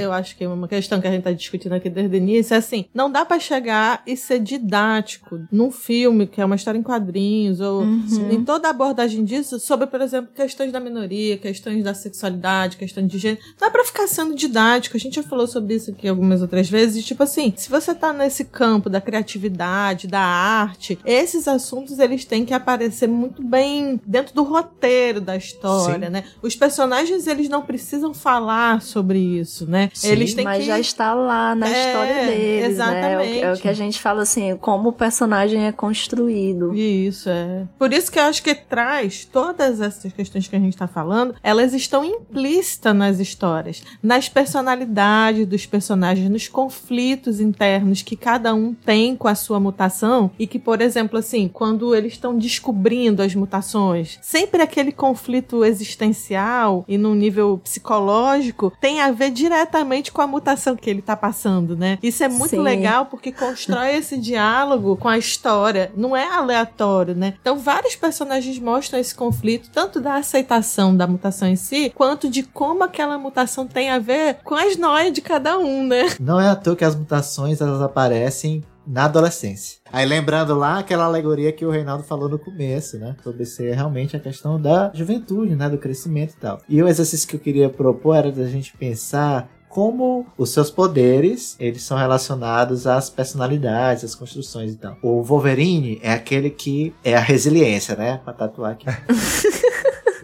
C: Eu acho que é uma questão que a gente tá discutindo aqui desde o início é assim, não dá pra chegar e ser didático num filme que é uma história em quadrinhos ou
A: Uhum.
C: em toda a abordagem disso sobre, por exemplo, questões da minoria, questões da sexualidade, questões de gênero. Dá pra ficar sendo didático. A gente já falou sobre isso aqui algumas outras vezes. Tipo assim, se você tá nesse campo da criatividade, da arte, esses assuntos eles têm que aparecer muito bem dentro do roteiro da história,
D: Sim.
C: né? Os personagens eles não precisam falar sobre isso, né?
D: Sim,
C: eles têm
A: Mas
C: que
A: já está lá na
C: É,
A: história deles, né? É o, que- é o
C: exatamente.
A: que a gente fala assim, como o personagem é construído.
C: Isso, é. Por isso que eu acho que traz todas essas questões que a gente tá falando, elas estão implícitas nas histórias, nas personalidades dos personagens, nos conflitos internos que cada um tem com a sua mutação e que, por exemplo, assim, quando eles estão descobrindo as mutações, sempre aquele conflito existencial e num nível psicológico tem a ver diretamente com a mutação que ele tá passando, né? Isso é muito
A: Sim.
C: legal porque constrói esse diálogo com a história, não é aleatório, né? Então, vários personagens mostram esse conflito, tanto da aceitação da mutação em si, quanto de como aquela mutação tem a ver com as noias de cada um, né?
B: Não é à toa que as mutações elas aparecem na adolescência. Aí lembrando lá aquela alegoria que o Reinaldo falou no começo, né? Sobre ser realmente a questão da juventude, né? Do crescimento e tal. E o exercício que eu queria propor era da gente pensar como os seus poderes eles são relacionados às personalidades, às construções e tal. O Wolverine é aquele que é a resiliência, né? Pra tatuar aqui.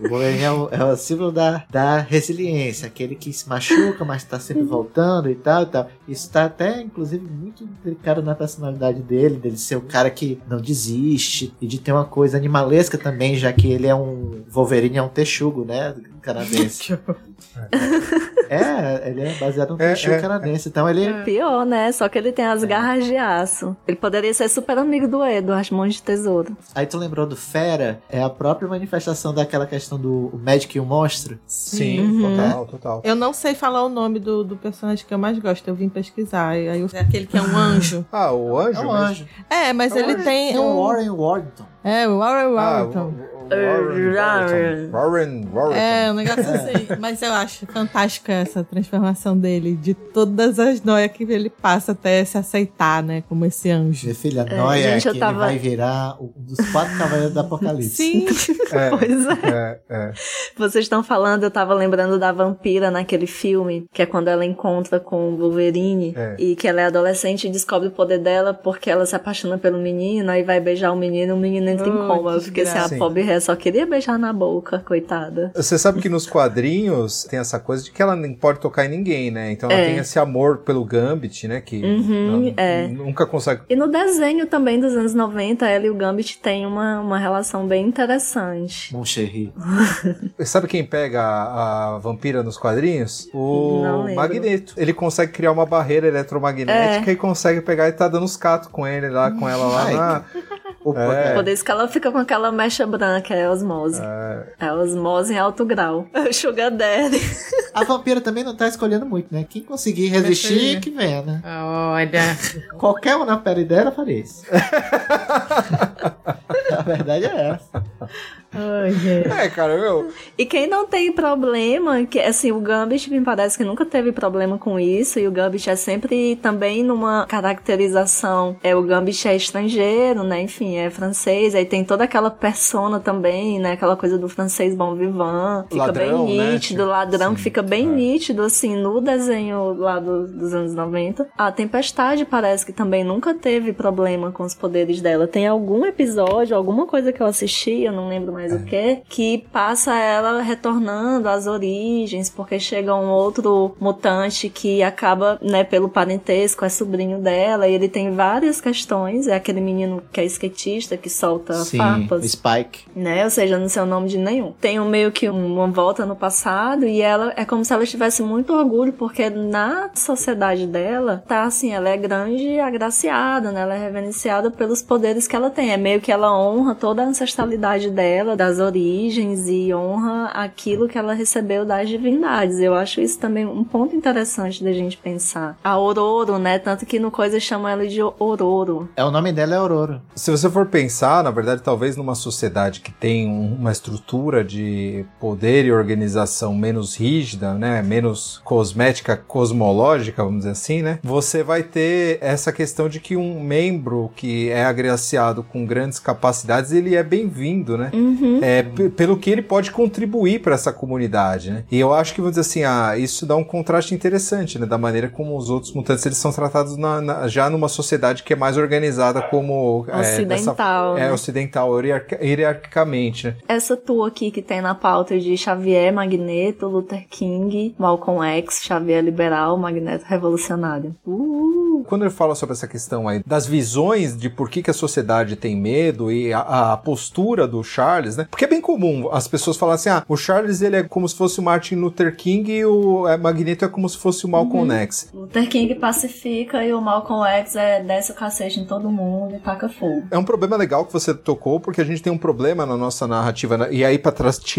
B: O Wolverine é o, é o símbolo da, da resiliência, aquele que se machuca, mas tá sempre voltando e tal e tal. Isso tá até, inclusive, muito delicado na personalidade dele, dele ser o cara que não desiste e de ter uma coisa animalesca também, já que ele é um. Wolverine é um texugo, né? Canadense. é, ele é baseado no
D: É,
B: texugo
D: é,
B: canadense. Então ele.
A: Pior, né? Só que ele tem as garras de aço. Ele poderia ser super amigo do Edo, as mãos de tesouro.
B: Aí tu lembrou do Fera, é a própria manifestação daquela questão do Magic e o monstro.
D: Sim,
A: Uhum.
D: total, total.
C: Eu não sei falar o nome do, do personagem que eu mais gosto, eu vim pesquisar. E aí eu- é aquele que é um anjo.
D: Ah, o anjo?
B: É um
D: mesmo?
B: anjo.
C: É, mas
D: É um
C: ele
D: anjo.
C: tem.
B: É o
C: um-
B: Warren Warrington.
C: É, o Warren
D: Ah,
C: Warrington.
D: Warren, Warren, Warren.
C: É, um negócio assim. Mas eu acho fantástica essa transformação dele, de todas as noias que ele passa até se aceitar, né? Como esse anjo.
B: Minha filha, Noia,
A: gente, eu
B: que
A: tava-
B: ele vai virar um dos quatro cavaleiros do Apocalipse.
C: Sim,
D: É,
A: Pois é.
D: é, é.
A: Vocês estão falando, eu tava lembrando da vampira naquele filme, que é quando ela encontra com o Wolverine
D: É.
A: e que ela é adolescente e descobre o poder dela porque ela se apaixona pelo menino, aí vai beijar o menino e o menino entra em
C: Oh,
A: coma. Eu
C: que
A: fiquei assim, a pobre ré só queria beijar na boca, coitada.
D: Você sabe que nos quadrinhos tem essa coisa de que ela nem pode tocar em ninguém, né? Então ela
A: É.
D: tem esse amor pelo Gambit, né? Que
A: Uhum, é.
D: nunca consegue.
A: E no desenho também dos anos 90, ela e o Gambit têm uma, uma relação bem interessante.
B: Mon chéri.
D: Sabe quem pega a, a vampira nos quadrinhos? O
A: Não.
D: Magneto. Ele consegue criar uma barreira eletromagnética
A: É.
D: e consegue pegar e tá dando os catos com ele lá, com ela lá
B: O-
D: É.
A: Por isso que ela fica com aquela mecha branca, é osmose. É a osmose em alto grau. Sugar Daddy.
B: A vampira também não tá escolhendo muito, né? Quem conseguir resistir, que venha, né?
C: olha.
B: Qualquer um na pele dela faria isso. a verdade é essa.
C: Ai, gente.
D: É, cara, meu.
A: E quem não tem problema, que assim, o Gambit me parece que nunca teve problema com isso, e o Gambit é sempre também numa caracterização. É, o Gambit é estrangeiro, né? Enfim, é francês, aí tem toda aquela persona também, né? Aquela coisa do francês bom vivant. Fica
D: Ladrão,
A: bem
D: né?
A: nítido,
D: Tipo,
A: ladrão,
D: sim,
A: que fica bem
D: é.
A: nítido, assim, no desenho lá do- dos anos 90. A Tempestade parece que também nunca teve problema com os poderes dela. Tem algum episódio, alguma coisa que eu assisti, eu não lembro mais
D: É.
A: o que, que passa ela retornando às origens, porque chega um outro mutante que acaba, né, pelo parentesco, é sobrinho dela, e ele tem várias questões. É aquele menino que é skatista, que solta
B: Sim,
A: farpas
B: Spike.
A: né? Ou seja, não sei o nome de nenhum. Tem um meio que uma volta no passado e ela é como se ela tivesse muito orgulho, porque na sociedade dela, tá assim, ela é grande e agraciada, né? Ela é reverenciada pelos poderes que ela tem. É meio que ela honra toda a ancestralidade dela, das origens e honra aquilo que ela recebeu das divindades. Eu acho isso também um ponto interessante da gente pensar. A Ororo, né? Tanto que no coisa chamam ela de Ororo.
B: É, o nome dela é Aurora.
D: Se você for pensar, na verdade, talvez numa sociedade que tem um- uma estrutura de poder e organização menos rígida, né, menos cosmética, cosmológica, vamos dizer assim, né, você vai ter essa questão de que um membro que é agraciado com grandes capacidades, ele é bem-vindo, né?
A: Uhum.
D: É, p- pelo que ele pode contribuir para essa comunidade, né? E eu acho que, vamos dizer assim, ah, isso dá um contraste interessante, né? Da maneira como os outros mutantes eles são tratados na- na- já numa sociedade que é mais organizada como... é,
A: Ocidental,
D: é,
A: né?
D: ocidental, hierarqui- hierarquicamente, né?
A: Essa tua aqui que tem na pauta de Xavier, Magneto, Luther King, Malcolm X, Xavier liberal, Magneto revolucionário. Uh!
D: quando ele fala sobre essa questão aí das visões de por que, que a sociedade tem medo e a, a postura do Charles, né? Porque é bem comum as pessoas falarem assim: ah, o Charles ele é como se fosse o Martin Luther King e o é, Magneto é como se fosse o Malcolm
A: Uhum.
D: X.
A: Luther King pacifica e o Malcolm X é desce o cacete em todo mundo e taca fogo.
D: É um problema legal que você tocou, porque a gente tem um problema na nossa narrativa, né? e aí pra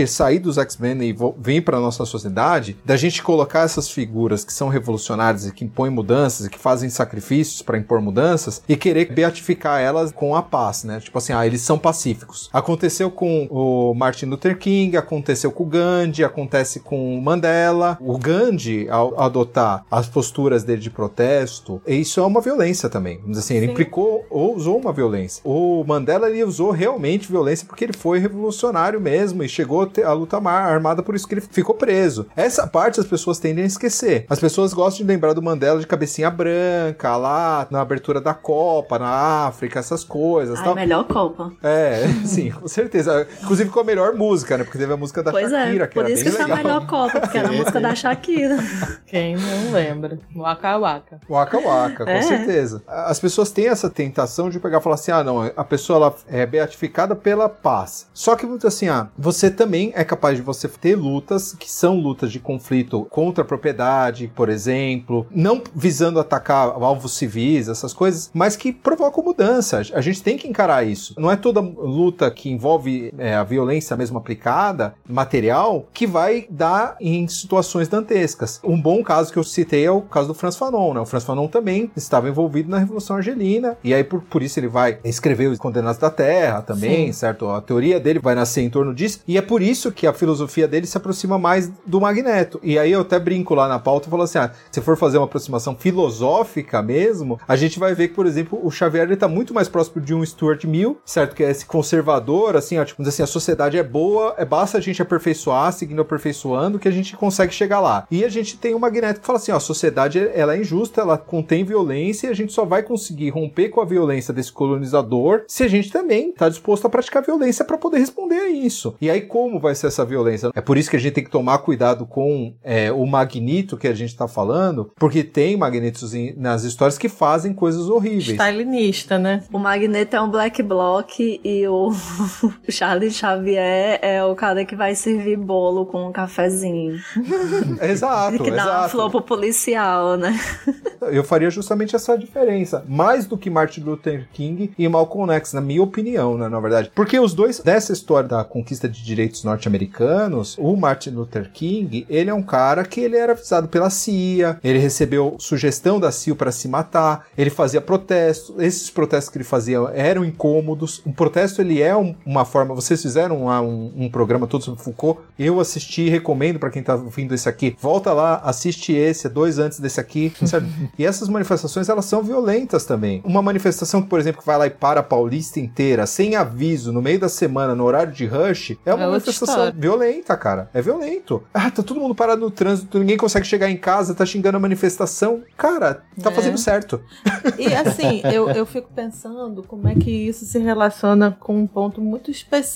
D: sair dos X-Men e vir pra nossa sociedade, da gente colocar essas figuras que são revolucionárias e que impõem mudanças e que fazem sacrifícios pra impor mudanças e querer beatificar elas com a paz, né? Tipo assim, ah, eles são pacíficos. Aconteceu com o Martin Luther King, aconteceu com o Gandhi, acontece com o Mandela. O Gandhi, ao adotar as posturas dele de protesto, isso é uma violência também. Vamos dizer assim, ele
C: Sim.
D: implicou ou usou uma violência. O Mandela ele usou realmente violência porque ele foi revolucionário mesmo e chegou a a luta armada por isso que ele ficou preso. Essa parte as pessoas tendem a esquecer. As pessoas gostam de lembrar do Mandela de cabecinha branca lá na abertura da Copa, na África, essas coisas. Tal.
A: melhor Copa.
D: É, sim, com certeza. Inclusive com a melhor música, né? Porque teve a música da
A: Pois
D: Shakira,
A: é,
D: que
A: por
D: era
A: isso
D: bem
A: que foi a
D: legal.
A: melhor Copa, porque era a música da Shakira.
C: Quem não lembra? Waka Waka.
D: Waka Waka, com
A: É.
D: certeza. As pessoas têm essa tentação de pegar e falar assim: ah, não, a pessoa ela é beatificada pela paz. Só que, muito assim, ah, você também é capaz de você ter lutas que são lutas de conflito contra a propriedade, por exemplo, não visando atacar alvos civis, essas coisas, mas que provocam mudança. A gente tem que encarar isso. Não é toda luta que envolve é, a violência mesmo aplicada, material, que vai dar em situações dantescas. Um bom caso que eu citei é o caso do Franz Fanon, né? O Franz Fanon também estava envolvido na Revolução Argelina, e aí por, por isso ele vai escrever Os Condenados da Terra também, certo? A teoria dele vai nascer em torno disso, e é por isso que a filosofia dele se aproxima mais do Magneto. E aí eu até brinco lá na pauta e falo assim: ah, se for fazer uma aproximação filosófica mesmo, a gente vai ver que, por exemplo, o Xavier ele tá muito mais próximo de um Stuart Mill, certo? Que é esse conservador, assim, ó, tipo, dizer assim, a sociedade é boa, é basta a gente aperfeiçoar, seguindo aperfeiçoando, que a gente consegue chegar lá. E a gente tem o Magneto que fala assim, ó, a sociedade ela é injusta, ela contém violência e a gente só vai conseguir romper com a violência desse colonizador se a gente também tá disposto a praticar violência para poder responder a isso. E aí como vai ser essa violência? É por isso que a gente tem que tomar cuidado com é, o Magnito que a gente tá falando, porque tem Magnetos em- nas histórias que fazem coisas horríveis.
C: Stalinista, né?
A: O Magneto é um black block e o o Charles Xavier é o cara que vai servir bolo com um cafezinho.
D: Exato,
A: que dá uma
D: exato.
A: flor pro policial, né?
D: Eu faria justamente essa diferença. Mais do que Martin Luther King e Malcolm X, na minha opinião, né, na verdade. Porque os dois, dessa história da conquista de direitos norte-americanos, o Martin Luther King, ele é um cara que ele era avisado pela CIA, ele recebeu sugestão da CIA para se matar, ele fazia protestos, esses protestos que ele fazia eram incômodos. Um protesto, ele é um- uma forma, vocês fizeram lá um, um programa todo sobre Foucault, eu assisti, recomendo para quem tá ouvindo esse aqui, volta lá, assiste esse, é dois antes desse aqui, sabe? E essas manifestações, elas são violentas também. Uma manifestação que, por exemplo, que vai lá e para a Paulista inteira, sem aviso, no meio da semana, no horário de rush, é uma
C: É outra
D: manifestação violenta, cara. É violento. Ah, tá todo mundo parado no trânsito, ninguém consegue chegar em casa, tá xingando a manifestação. Cara, tá
C: É.
D: fazendo certo.
C: E assim, eu, eu fico pensando como é que isso se relaciona com um ponto muito específico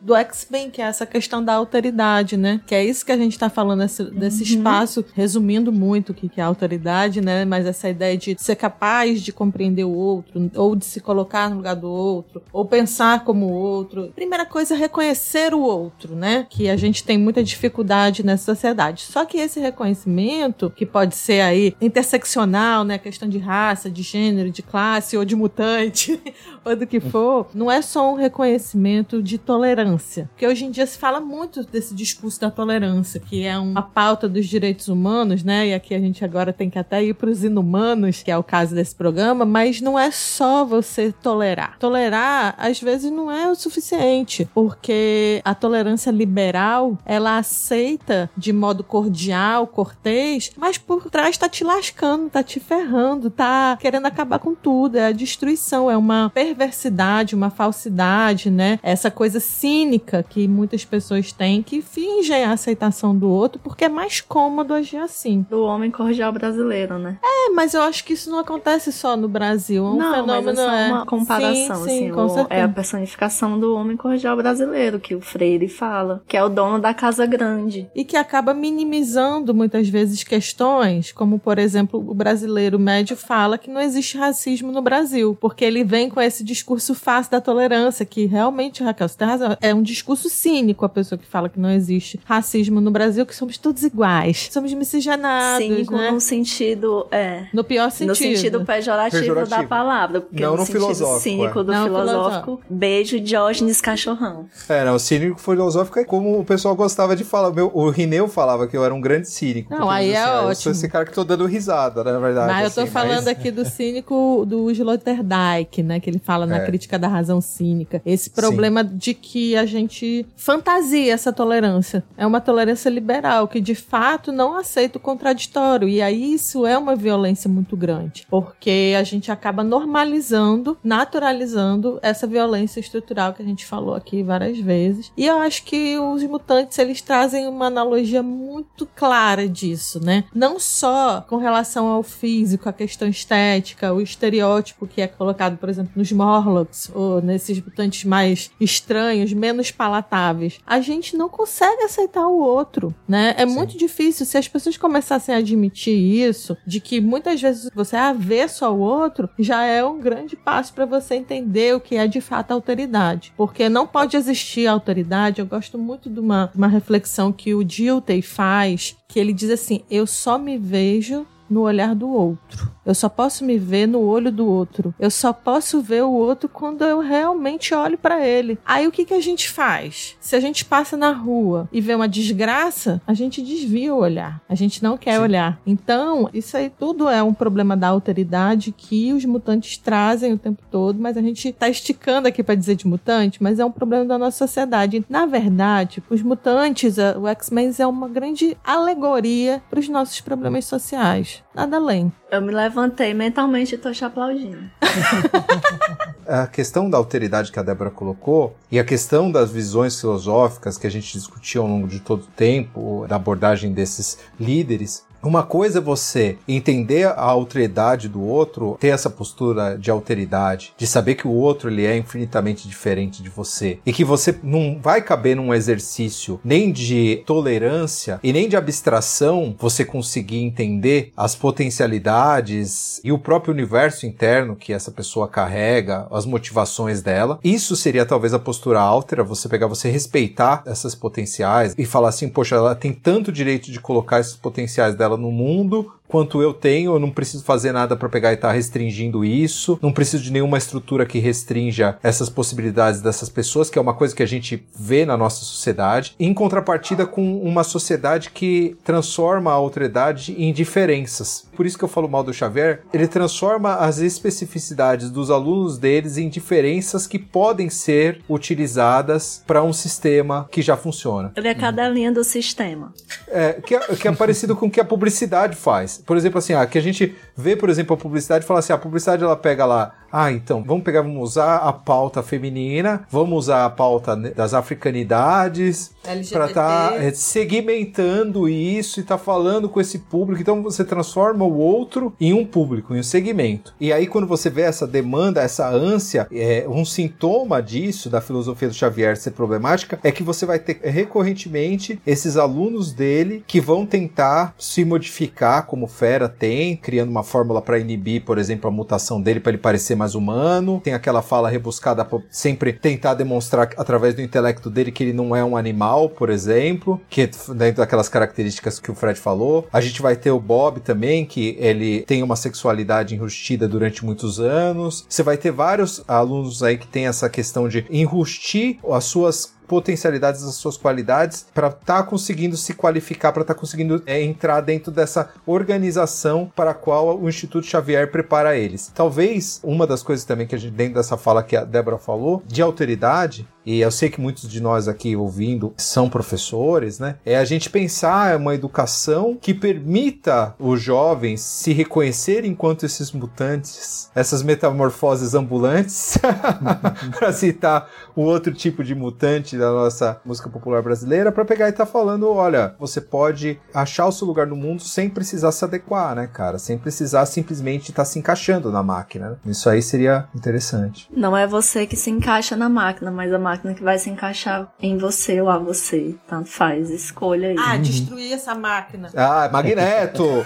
C: do X-Men, que é essa questão da alteridade, né? Que é isso que a gente tá falando esse- desse espaço, resumindo muito o que que é a autoridade, né? Mas essa ideia de ser capaz de compreender o outro, ou de se colocar no lugar do outro, ou pensar como o outro. Primeira coisa é reconhecer o outro, né? Que a gente tem muita dificuldade nessa sociedade. Só que esse reconhecimento, que pode ser aí interseccional, né? Questão de raça, de gênero, de classe ou de mutante, ou do que for, não é só um reconhecimento de tolerância. Porque hoje em dia se fala muito desse discurso da tolerância, que é uma pauta dos direitos humanos, né? E aqui a gente agora tem que até ir para os inumanos, que é o caso desse programa, mas não é só você tolerar. Tolerar, às vezes, não é o suficiente, porque a tolerância liberal, ela aceita de modo cordial, cortês, mas por trás tá te lascando, tá te ferrando, tá querendo acabar com tudo. É a destruição, é uma perversidade, uma falsidade, né? Essa coisa cínica que muitas pessoas têm que fingem a aceitação do outro porque é mais cômodo agir assim.
A: Do homem cordial brasileiro, né?
C: É, mas eu acho que isso não acontece só no Brasil. É um
A: não,
C: fenômeno.
A: mas é só
C: é.
A: uma comparação,
C: Sim, sim,
A: assim.
C: com
A: o- é a personificação do homem cordial brasileiro, que o Freire fala, que é o dono da casa grande.
C: e que acaba minimizando muitas vezes questões, como por exemplo o brasileiro brasileiro médio fala que não existe racismo no Brasil, porque ele vem com esse discurso fácil da tolerância, que realmente, Raquel, você tem razão, é um discurso cínico a pessoa que fala que não existe racismo no Brasil, que somos todos iguais, somos miscigenados,
A: Cínico
C: né?
A: no sentido, é,
C: No pior sentido.
A: no sentido pejorativo,
D: Pejorativo.
A: da palavra. Porque
D: Não
A: no,
D: no
A: sentido
D: filosófico,
A: cínico
D: é.
A: do
C: Não,
A: filosófico, beijo Diógenes Cachorrão.
D: É, não, o cínico filosófico é como o pessoal gostava de falar. Meu, o Rineu falava que eu era um grande cínico.
C: Não, aí é
D: disse, "Ah, Eu sou
C: ótimo.
D: esse cara que tô dando risada, na verdade.
C: Mas eu tô
D: assim,
C: falando
D: mas-
C: aqui do cínico do Sloterdijk, né? Que ele fala na
D: É.
C: crítica da razão cínica. Esse problema de que a gente fantasia essa tolerância. É uma tolerância liberal, que de fato não aceita o contraditório. E aí isso é uma violência muito grande. Porque a gente acaba normalizando, naturalizando essa violência estrutural que a gente falou aqui várias vezes. E eu acho que os mutantes, eles trazem uma analogia muito clara disso, né? Não só com relação ao físico, a questão estética, o estereótipo que é colocado, por exemplo, nos Morlocks, ou nesses mutantes mais estranhos, menos palatáveis. A gente não consegue aceitar o outro, né? É muito difícil. Se as pessoas começassem a admitir isso, de que muitas vezes você é avesso ao outro, já é um grande passo para você entender o que é de fato alteridade. Porque não pode existir autoridade. Eu gosto muito de uma, uma reflexão que o Dilthey faz, que ele diz assim: Eu só me vejo no olhar do outro. Eu só posso me ver no olho do outro. Eu só posso ver o outro quando eu realmente olho para ele. Aí o que, que a gente faz? Se a gente passa na rua e vê uma desgraça, a gente desvia o olhar. A gente não quer olhar. Então, isso aí tudo é um problema da alteridade que os mutantes trazem o tempo todo, mas a gente tá esticando aqui para dizer de mutante, mas é um problema da nossa sociedade. Na verdade, os mutantes, o X-Men é uma grande alegoria para os nossos problemas sociais. Nada além.
A: Eu me levantei mentalmente e tô te aplaudindo.
D: a questão da alteridade que a Débora colocou e a questão das visões filosóficas que a gente discutiu ao longo de todo o tempo, da abordagem desses líderes. Uma coisa é você entender a alteridade do outro, ter essa postura de alteridade, de saber que o outro ele é infinitamente diferente de você e que você não vai caber num exercício nem de tolerância e nem de abstração você conseguir entender as potencialidades e o próprio universo interno que essa pessoa carrega, as motivações dela. Isso seria talvez a postura altera, você pegar, você respeitar essas potenciais e falar assim, poxa, ela tem tanto direito de colocar esses potenciais dela no mundo quanto eu tenho, eu não preciso fazer nada para pegar e estar restringindo isso, não preciso de nenhuma estrutura que restrinja essas possibilidades dessas pessoas, que é uma coisa que a gente vê na nossa sociedade, em contrapartida com uma sociedade que transforma a outredade em diferenças. Por isso que eu falo mal do Xavier, ele transforma as especificidades dos alunos deles em diferenças que podem ser utilizadas para um sistema que já funciona.
A: Ele é cadelinha do sistema.
D: É, que, é, que é parecido com o que a publicidade faz. Por exemplo, assim, ah, que a gente vê, por exemplo, a publicidade e fala assim: a publicidade ela pega lá, ah, então, vamos pegar, vamos usar a pauta feminina, vamos usar a pauta das africanidades para estar segmentando isso e tá falando com esse público. Então você transforma o outro em um público, em um segmento. E aí, quando você vê essa demanda, essa ânsia, é, um sintoma disso, da filosofia do Xavier ser problemática, é que você vai ter recorrentemente esses alunos dele que vão tentar se modificar, como o Fera tem, criando uma fórmula para inibir, por exemplo, a mutação dele para ele parecer mais humano. Tem aquela fala rebuscada para sempre tentar demonstrar através do intelecto dele que ele não é um animal, por exemplo, que dentro daquelas características que o Fred falou. A gente vai ter o Bob também, que ele tem uma sexualidade enrustida durante muitos anos. Você vai ter vários alunos aí que tem essa questão de enrustir as suas potencialidades, as suas qualidades, para estar conseguindo se qualificar, para estar conseguindo é, entrar dentro dessa organização para a qual o Instituto Xavier prepara eles. Talvez uma das coisas também que a gente, dentro dessa fala que a Débora falou, de alteridade, e eu sei que muitos de nós aqui ouvindo são professores, né? É a gente pensar uma educação que permita os jovens se reconhecer enquanto esses mutantes, essas metamorfoses ambulantes, para citar o outro tipo de mutante da nossa música popular brasileira, para pegar e estar falando, olha, você pode achar o seu lugar no mundo sem precisar se adequar, né, cara? Sem precisar simplesmente estar se encaixando na máquina. Né? Isso aí seria interessante.
A: Não é você que se encaixa na máquina, mas a máquina que vai se encaixar em você ou a você. Tanto faz, escolha aí.
C: Ah, destruir essa máquina.
D: Ah, Magneto!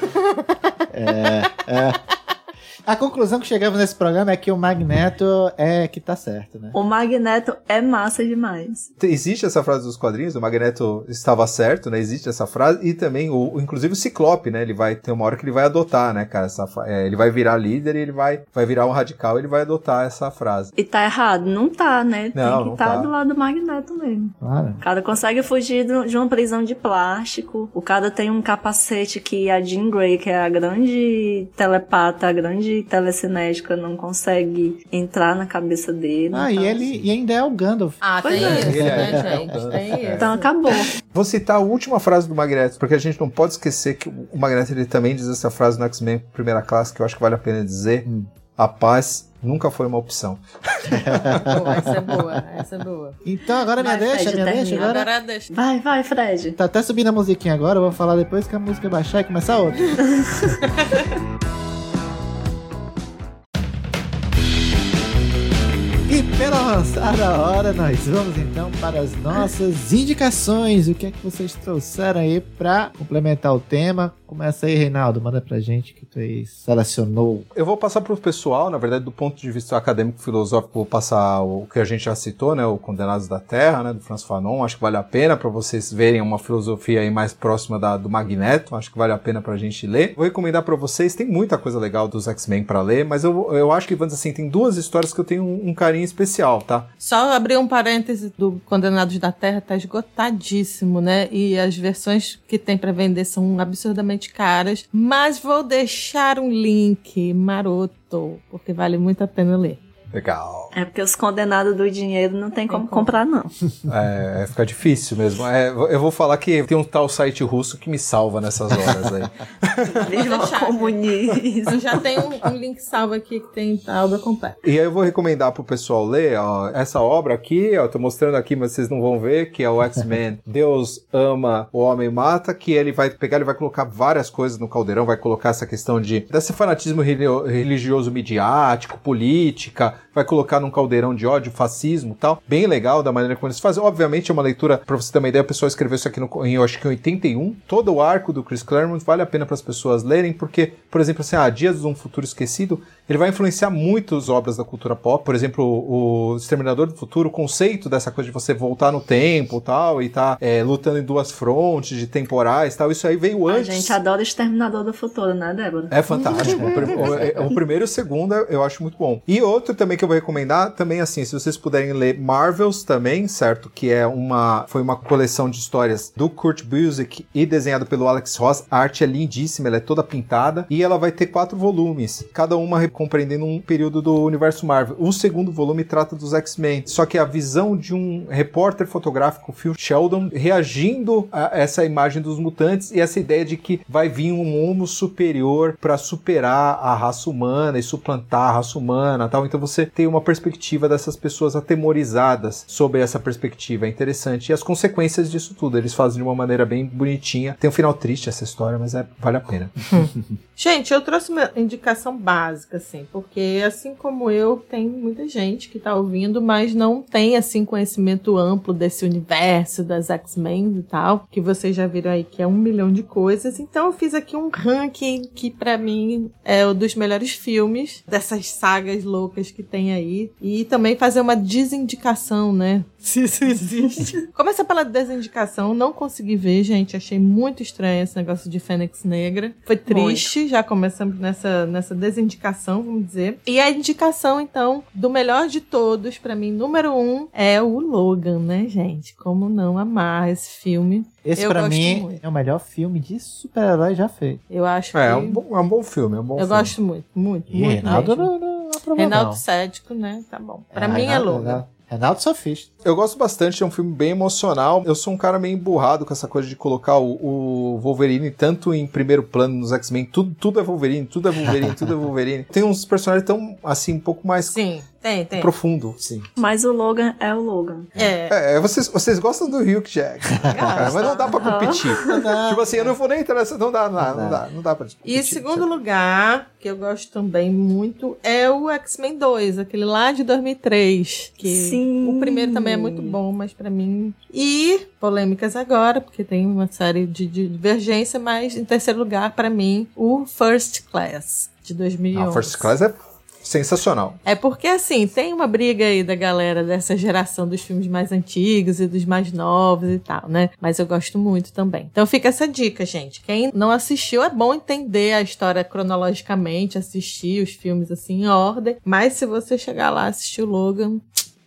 B: A conclusão que chegamos nesse programa é que o Magneto é que tá certo, né?
A: O Magneto é massa demais.
D: Existe essa frase dos quadrinhos, o Magneto estava certo, né? Existe essa frase. E também, o, inclusive o Ciclope, né? Ele vai ter uma hora que ele vai adotar, né, cara? Essa, é, ele vai virar líder e ele vai, vai virar um radical e ele vai adotar essa frase.
A: E tá errado? Não tá, né?
D: Não,
A: Tem que
D: não
A: estar
D: tá.
A: do lado do Magneto mesmo.
B: Claro.
A: O cara consegue fugir de uma prisão de plástico. O cara tem um capacete que a Jean Grey, que é a grande telepata, a grande telecinética, não consegue entrar na cabeça dele.
B: Ah,
A: então,
B: e ele e ainda é o Gandalf.
C: Ah,
A: Pois
C: tem
A: é.
C: isso,
D: é,
C: né,
D: é
C: gente?
D: um
C: Tem isso.
A: Então acabou.
D: Vou citar a última frase do Magneto, porque a gente não pode esquecer que o Magneto ele também diz essa frase no X-Men primeira classe, que eu acho que vale a pena dizer. A paz nunca foi uma opção.
C: Boa, essa é boa, essa é boa.
B: Então agora minha
A: Vai,
B: deixa,
A: Fred,
B: minha deixa. Agora
C: deixa.
A: Vai, vai, Fred.
B: Tá até subindo a musiquinha agora, eu vou falar depois que a música baixar e começar outra. pela avançada hora, nós vamos então para as nossas indicações. O que é que vocês trouxeram aí pra complementar o tema? Começa aí, Reinaldo, manda pra gente que tu aí selecionou.
D: Eu vou passar pro pessoal, na verdade, do ponto de vista acadêmico filosófico, vou passar o que a gente já citou, né, o Condenados da Terra, né, do Franz Fanon. Acho que vale a pena para vocês verem uma filosofia aí mais próxima da do Magneto. Acho que vale a pena pra gente ler. Vou recomendar para vocês, tem muita coisa legal dos X-Men para ler, mas eu, eu acho que, vamos dizer assim, tem duas histórias que eu tenho um, um carinho especial, tá?
C: Só abrir um parêntese do Condenados da Terra, tá esgotadíssimo, né? E as versões que tem pra vender são absurdamente caras. Mas vou deixar um link maroto, porque vale muito a pena ler.
D: Legal.
A: É porque os condenados do dinheiro não tem como comprar, não.
D: É, fica difícil mesmo. É, eu vou falar que tem um tal site russo que me salva nessas horas aí.
A: Viva o comunismo.
C: Já tenho um, um link salvo aqui que tem a obra completa.
D: E aí eu vou recomendar pro pessoal ler, ó, essa obra aqui, ó, tô mostrando aqui, mas vocês não vão ver, que é o X-Men Deus ama, o homem mata, que ele vai pegar, ele vai colocar várias coisas no caldeirão, vai colocar essa questão de desse fanatismo religioso midiático, política, vai colocar num caldeirão de ódio, fascismo, tal. Bem legal da maneira como eles fazem. Obviamente é uma leitura, pra você ter uma ideia, o pessoal escreveu isso aqui no, em, eu acho que em 81. Todo o arco do Chris Claremont vale a pena para as pessoas lerem, porque, por exemplo, assim, ah, Dias de um Futuro Esquecido, ele vai influenciar muitas obras da cultura pop. Por exemplo, o Exterminador do Futuro, o conceito dessa coisa de você voltar no tempo tal, e tá é, lutando em duas frontes, de temporais tal. Isso aí veio
A: A
D: antes.
A: gente adora Exterminador do Futuro, né, Débora?
D: É fantástico. o, prim- o- é- o primeiro e o segundo eu acho muito bom. E outro também que eu vou recomendar, também assim, se vocês puderem ler Marvels também, certo? Que é uma foi uma coleção de histórias do Kurt Busiek e desenhado pelo Alex Ross. A arte é lindíssima, ela é toda pintada e ela vai ter quatro volumes, cada uma compreendendo um período do universo Marvel. O segundo volume trata dos X-Men, só que a visão de um repórter fotográfico, Phil Sheldon, reagindo a essa imagem dos mutantes e essa ideia de que vai vir um homo superior para superar a raça humana e suplantar a raça humana, tal. Então você tem uma perspectiva dessas pessoas atemorizadas sobre essa perspectiva. É interessante. E as consequências disso tudo, eles fazem de uma maneira bem bonitinha. Tem um final triste essa história, mas é, vale a pena.
C: Gente, eu trouxe uma indicação básica, assim, porque assim como eu, tem muita gente que tá ouvindo, mas não tem, assim, conhecimento amplo desse universo das X-Men e tal, que vocês já viram aí que é um milhão de coisas. Então eu fiz aqui um ranking que pra mim é o dos melhores filmes dessas sagas loucas que tem aí. E também fazer uma desindicação, né? Se isso existe. Começa pela desindicação, não consegui ver, gente. Achei muito estranho esse negócio de Fênix Negra. Foi triste, já começamos nessa, nessa desindicação, vamos dizer. E a indicação, então, do melhor de todos, pra mim, número um, é o Logan, né, gente? Como não amar esse filme?
B: Esse
C: gosto
B: mim
C: muito.
B: é o melhor filme de super-herói já feito.
C: Eu acho
D: É, é
C: que.
D: um, bom, é um bom filme, é um bom
C: eu
D: filme.
C: gosto muito, muito,
B: E
C: muito.
B: Reinaldo
C: mesmo.
B: não, não aprovou
C: Reinaldo
B: não.
C: cético, né? Tá bom. Pra
B: É,
C: mim é Logan.
B: Reinaldo- Reinaldo sofista.
D: Eu gosto bastante, é um filme bem emocional. Eu sou um cara meio emburrado com essa coisa de colocar o, o Wolverine tanto em primeiro plano nos X-Men. Tudo, tudo é Wolverine, tudo é Wolverine, tudo é Wolverine. Tem uns personagens tão, assim, um pouco mais
C: Sim, tem, tem.
D: profundo.
B: Sim.
A: Mas o Logan é o Logan.
C: É.
D: É, vocês, vocês gostam do Hugh Jackman, cara, mas não dá pra competir. tipo assim, eu não vou nem entrar nessa, não dá, não dá, não dá, não dá pra competir.
C: E em segundo lugar, que eu gosto também muito, é o X-Men 2, aquele lá de 2003. Que
A: Sim.
C: o primeiro também é muito bom, mas pra mim. E polêmicas agora, porque tem uma série de, de divergência, mas em terceiro lugar, pra mim, o First Class. de 2011.
D: A First Class é sensacional.
C: É porque, assim, tem uma briga aí da galera dessa geração dos filmes mais antigos e dos mais novos e tal, né? Mas eu gosto muito também. Então fica essa dica, gente. Quem não assistiu, é bom entender a história cronologicamente, assistir os filmes assim em ordem. Mas se você chegar lá e assistir o Logan,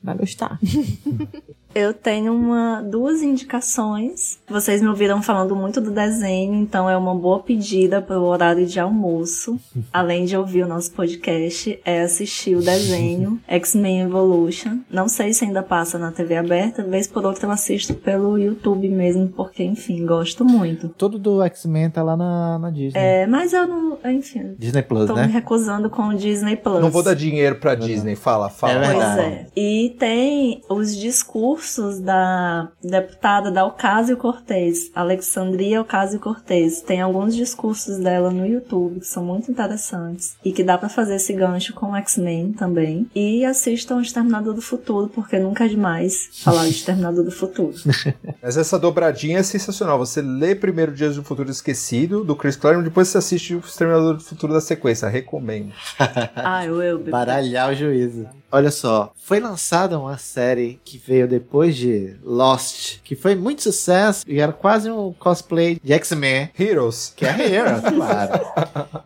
C: vai gostar.
A: Eu tenho uma, duas indicações. Vocês me ouviram falando muito do desenho, então é uma boa pedida para o horário de almoço. Além de ouvir o nosso podcast, é assistir o desenho X-Men Evolution. Não sei se ainda passa na TV aberta, vez por outra eu assisto pelo YouTube mesmo, porque, enfim, gosto muito.
B: Todo do X-Men tá lá na, na Disney.
A: É, mas eu não, enfim,
B: Disney Plus,
A: tô me
B: né?
A: recusando com o Disney Plus.
D: Não vou dar dinheiro pra Disney. Fala, fala.
B: É
A: Pois
B: verdade.
A: é. E tem os discursos da deputada da Ocasio-Cortez, Alexandria Ocasio-Cortez. Tem alguns discursos dela no YouTube que são muito interessantes e que dá pra fazer esse gancho com o X-Men também. E assistam o Exterminador do Futuro, porque nunca é demais falar de Exterminador do Futuro.
D: Mas essa dobradinha é sensacional. Você lê primeiro Dias do Futuro Esquecido, do Chris Claremont, depois você assiste o Exterminador do Futuro da sequência. Recomendo.
A: ah, eu, eu, bebê.
B: Baralhar o juízo. Olha só, foi lançada uma série que veio depois de Lost, que foi muito sucesso e era quase um cosplay de X-Men,
D: Heroes.
B: que é Heroes, claro.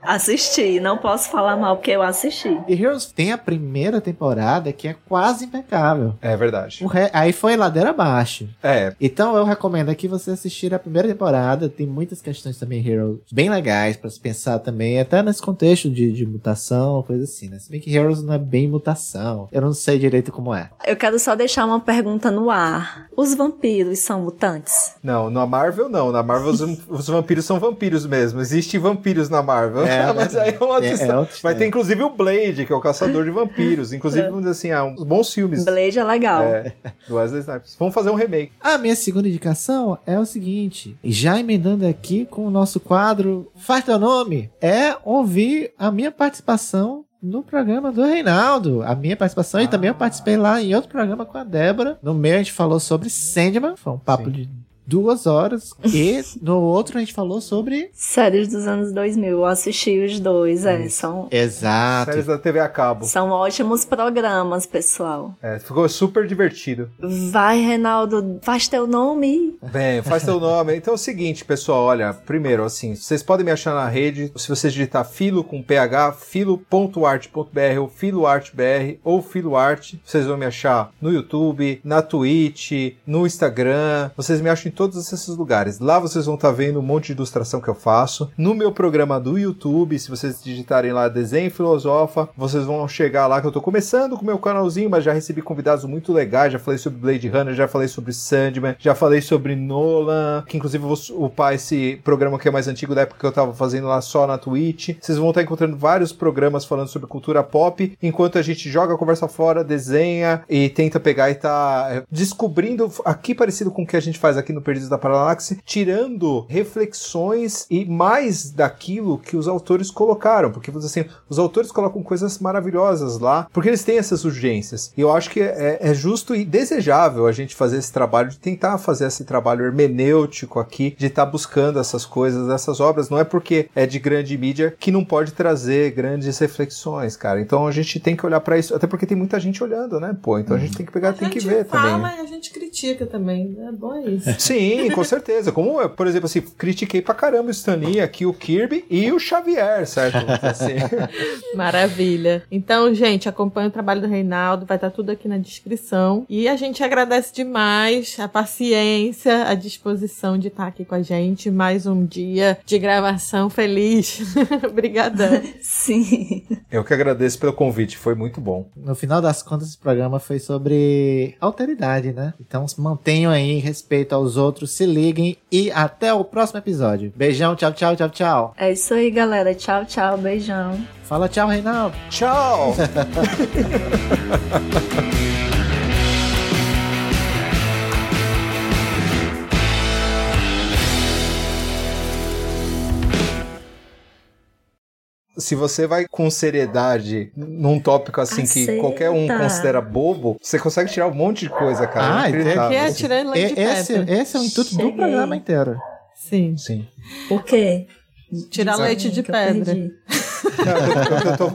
A: Assisti, não posso falar mal porque eu assisti.
B: E Heroes tem a primeira temporada que é quase impecável.
D: É verdade.
B: O re- Aí foi ladeira abaixo.
D: É,
B: Então eu recomendo aqui você assistir a primeira temporada. Tem muitas questões também Heroes bem legais pra se pensar também, até nesse contexto de, de mutação, coisa assim, né? Se bem que Heroes não é bem mutação. Eu não sei direito como é.
A: Eu quero só deixar uma pergunta no ar. Os vampiros são mutantes?
D: não, na Marvel não. Na Marvel os, os vampiros são vampiros mesmo. Existem vampiros na Marvel.
B: É,
D: Mas aí é uma
B: é- é
D: Vai ter inclusive o Blade, que é o caçador de vampiros. Inclusive, vamos dizer assim, há uns bons filmes.
A: Blade é legal.
D: É, do Wesley Snipes. Vamos fazer um remake.
B: A minha segunda indicação é o seguinte, já emendando aqui com o nosso quadro Faz Teu Nome, é ouvir a minha participação no programa do Reinaldo. A minha participação, e também eu participei lá em outro programa com a Débora. No meu a gente falou sobre Sandman, foi um papo
D: Sim.
B: de duas horas. e no outro a gente falou sobre...
A: Séries dos anos 2000, eu assisti os dois, é, são,
B: Exato.
D: Séries da TV a cabo.
A: são ótimos programas, pessoal.
D: É, ficou super divertido.
A: Vai, Reinaldo, faz teu nome.
D: Bem, faz teu nome. Então é o seguinte, pessoal, olha, primeiro, assim, vocês podem me achar na rede, se você digitar filo com ph, filo.art.br ou filoartbr ou filoart, vocês vão me achar no YouTube, na Twitch, no Instagram, vocês me acham em todos esses lugares. Lá vocês vão estar vendo um monte de ilustração que eu faço. No meu programa do YouTube, se vocês digitarem lá Desenho Filosofa, vocês vão chegar lá que eu tô começando com o meu canalzinho, mas já recebi convidados muito legais, já falei sobre Blade Runner, já falei sobre Sandman, já falei sobre Nolan, que inclusive eu vou upar esse programa que é mais antigo da época que eu tava fazendo lá só na Twitch. Vocês vão estar encontrando vários programas falando sobre cultura pop, enquanto a gente joga a conversa fora, desenha e tenta pegar e tá é, descobrindo aqui parecido com o que a gente faz aqui no Perdidos da Paralaxe, tirando reflexões e mais daquilo que os autores colocaram, porque assim, os autores colocam coisas maravilhosas lá, porque eles têm essas urgências. E eu acho que é, é justo e desejável a gente fazer esse trabalho, de tentar fazer esse trabalho hermenêutico aqui, de estar buscando essas coisas, essas obras. Não é porque é de grande mídia que não pode trazer grandes reflexões, cara. Então a gente tem que olhar pra isso, até porque tem muita gente olhando, né? Pô, então a gente tem que pegar,
C: A
D: tem que
C: gente
D: ver
C: fala
D: também. né?
C: e a gente critica também. É bom isso.
D: Sim, com certeza. Como eu, por exemplo, assim, critiquei pra caramba o Stan Lee, aqui o Kirby e o Xavier, certo? Assim.
C: Maravilha. Então, gente, acompanha o trabalho do Reinaldo, vai estar tudo aqui na descrição. E a gente agradece demais a paciência, a disposição de estar aqui com a gente. Mais um dia de gravação feliz. Obrigadão.
A: Sim.
D: Eu que agradeço pelo convite, foi muito bom.
B: No final das contas, esse programa foi sobre alteridade, né? Então mantenham aí respeito aos outros, se liguem e até o próximo episódio. Beijão, tchau, tchau, tchau, tchau.
A: É isso aí, galera. Tchau, tchau. Beijão.
B: Fala tchau, Reinaldo.
D: Tchau! Se você vai com seriedade num tópico assim que
A: Aceita.
D: qualquer um considera bobo, você consegue tirar um monte de coisa, cara.
B: Ah,
D: É.
C: Que é tirando leite de
B: E- esse,
C: pedra.
B: esse é o intuito do
A: Cheguei.
B: programa inteiro.
C: Sim.
D: Sim.
A: O quê?
C: Tirar leite de
A: que eu
C: pedra.
D: eu eu tô-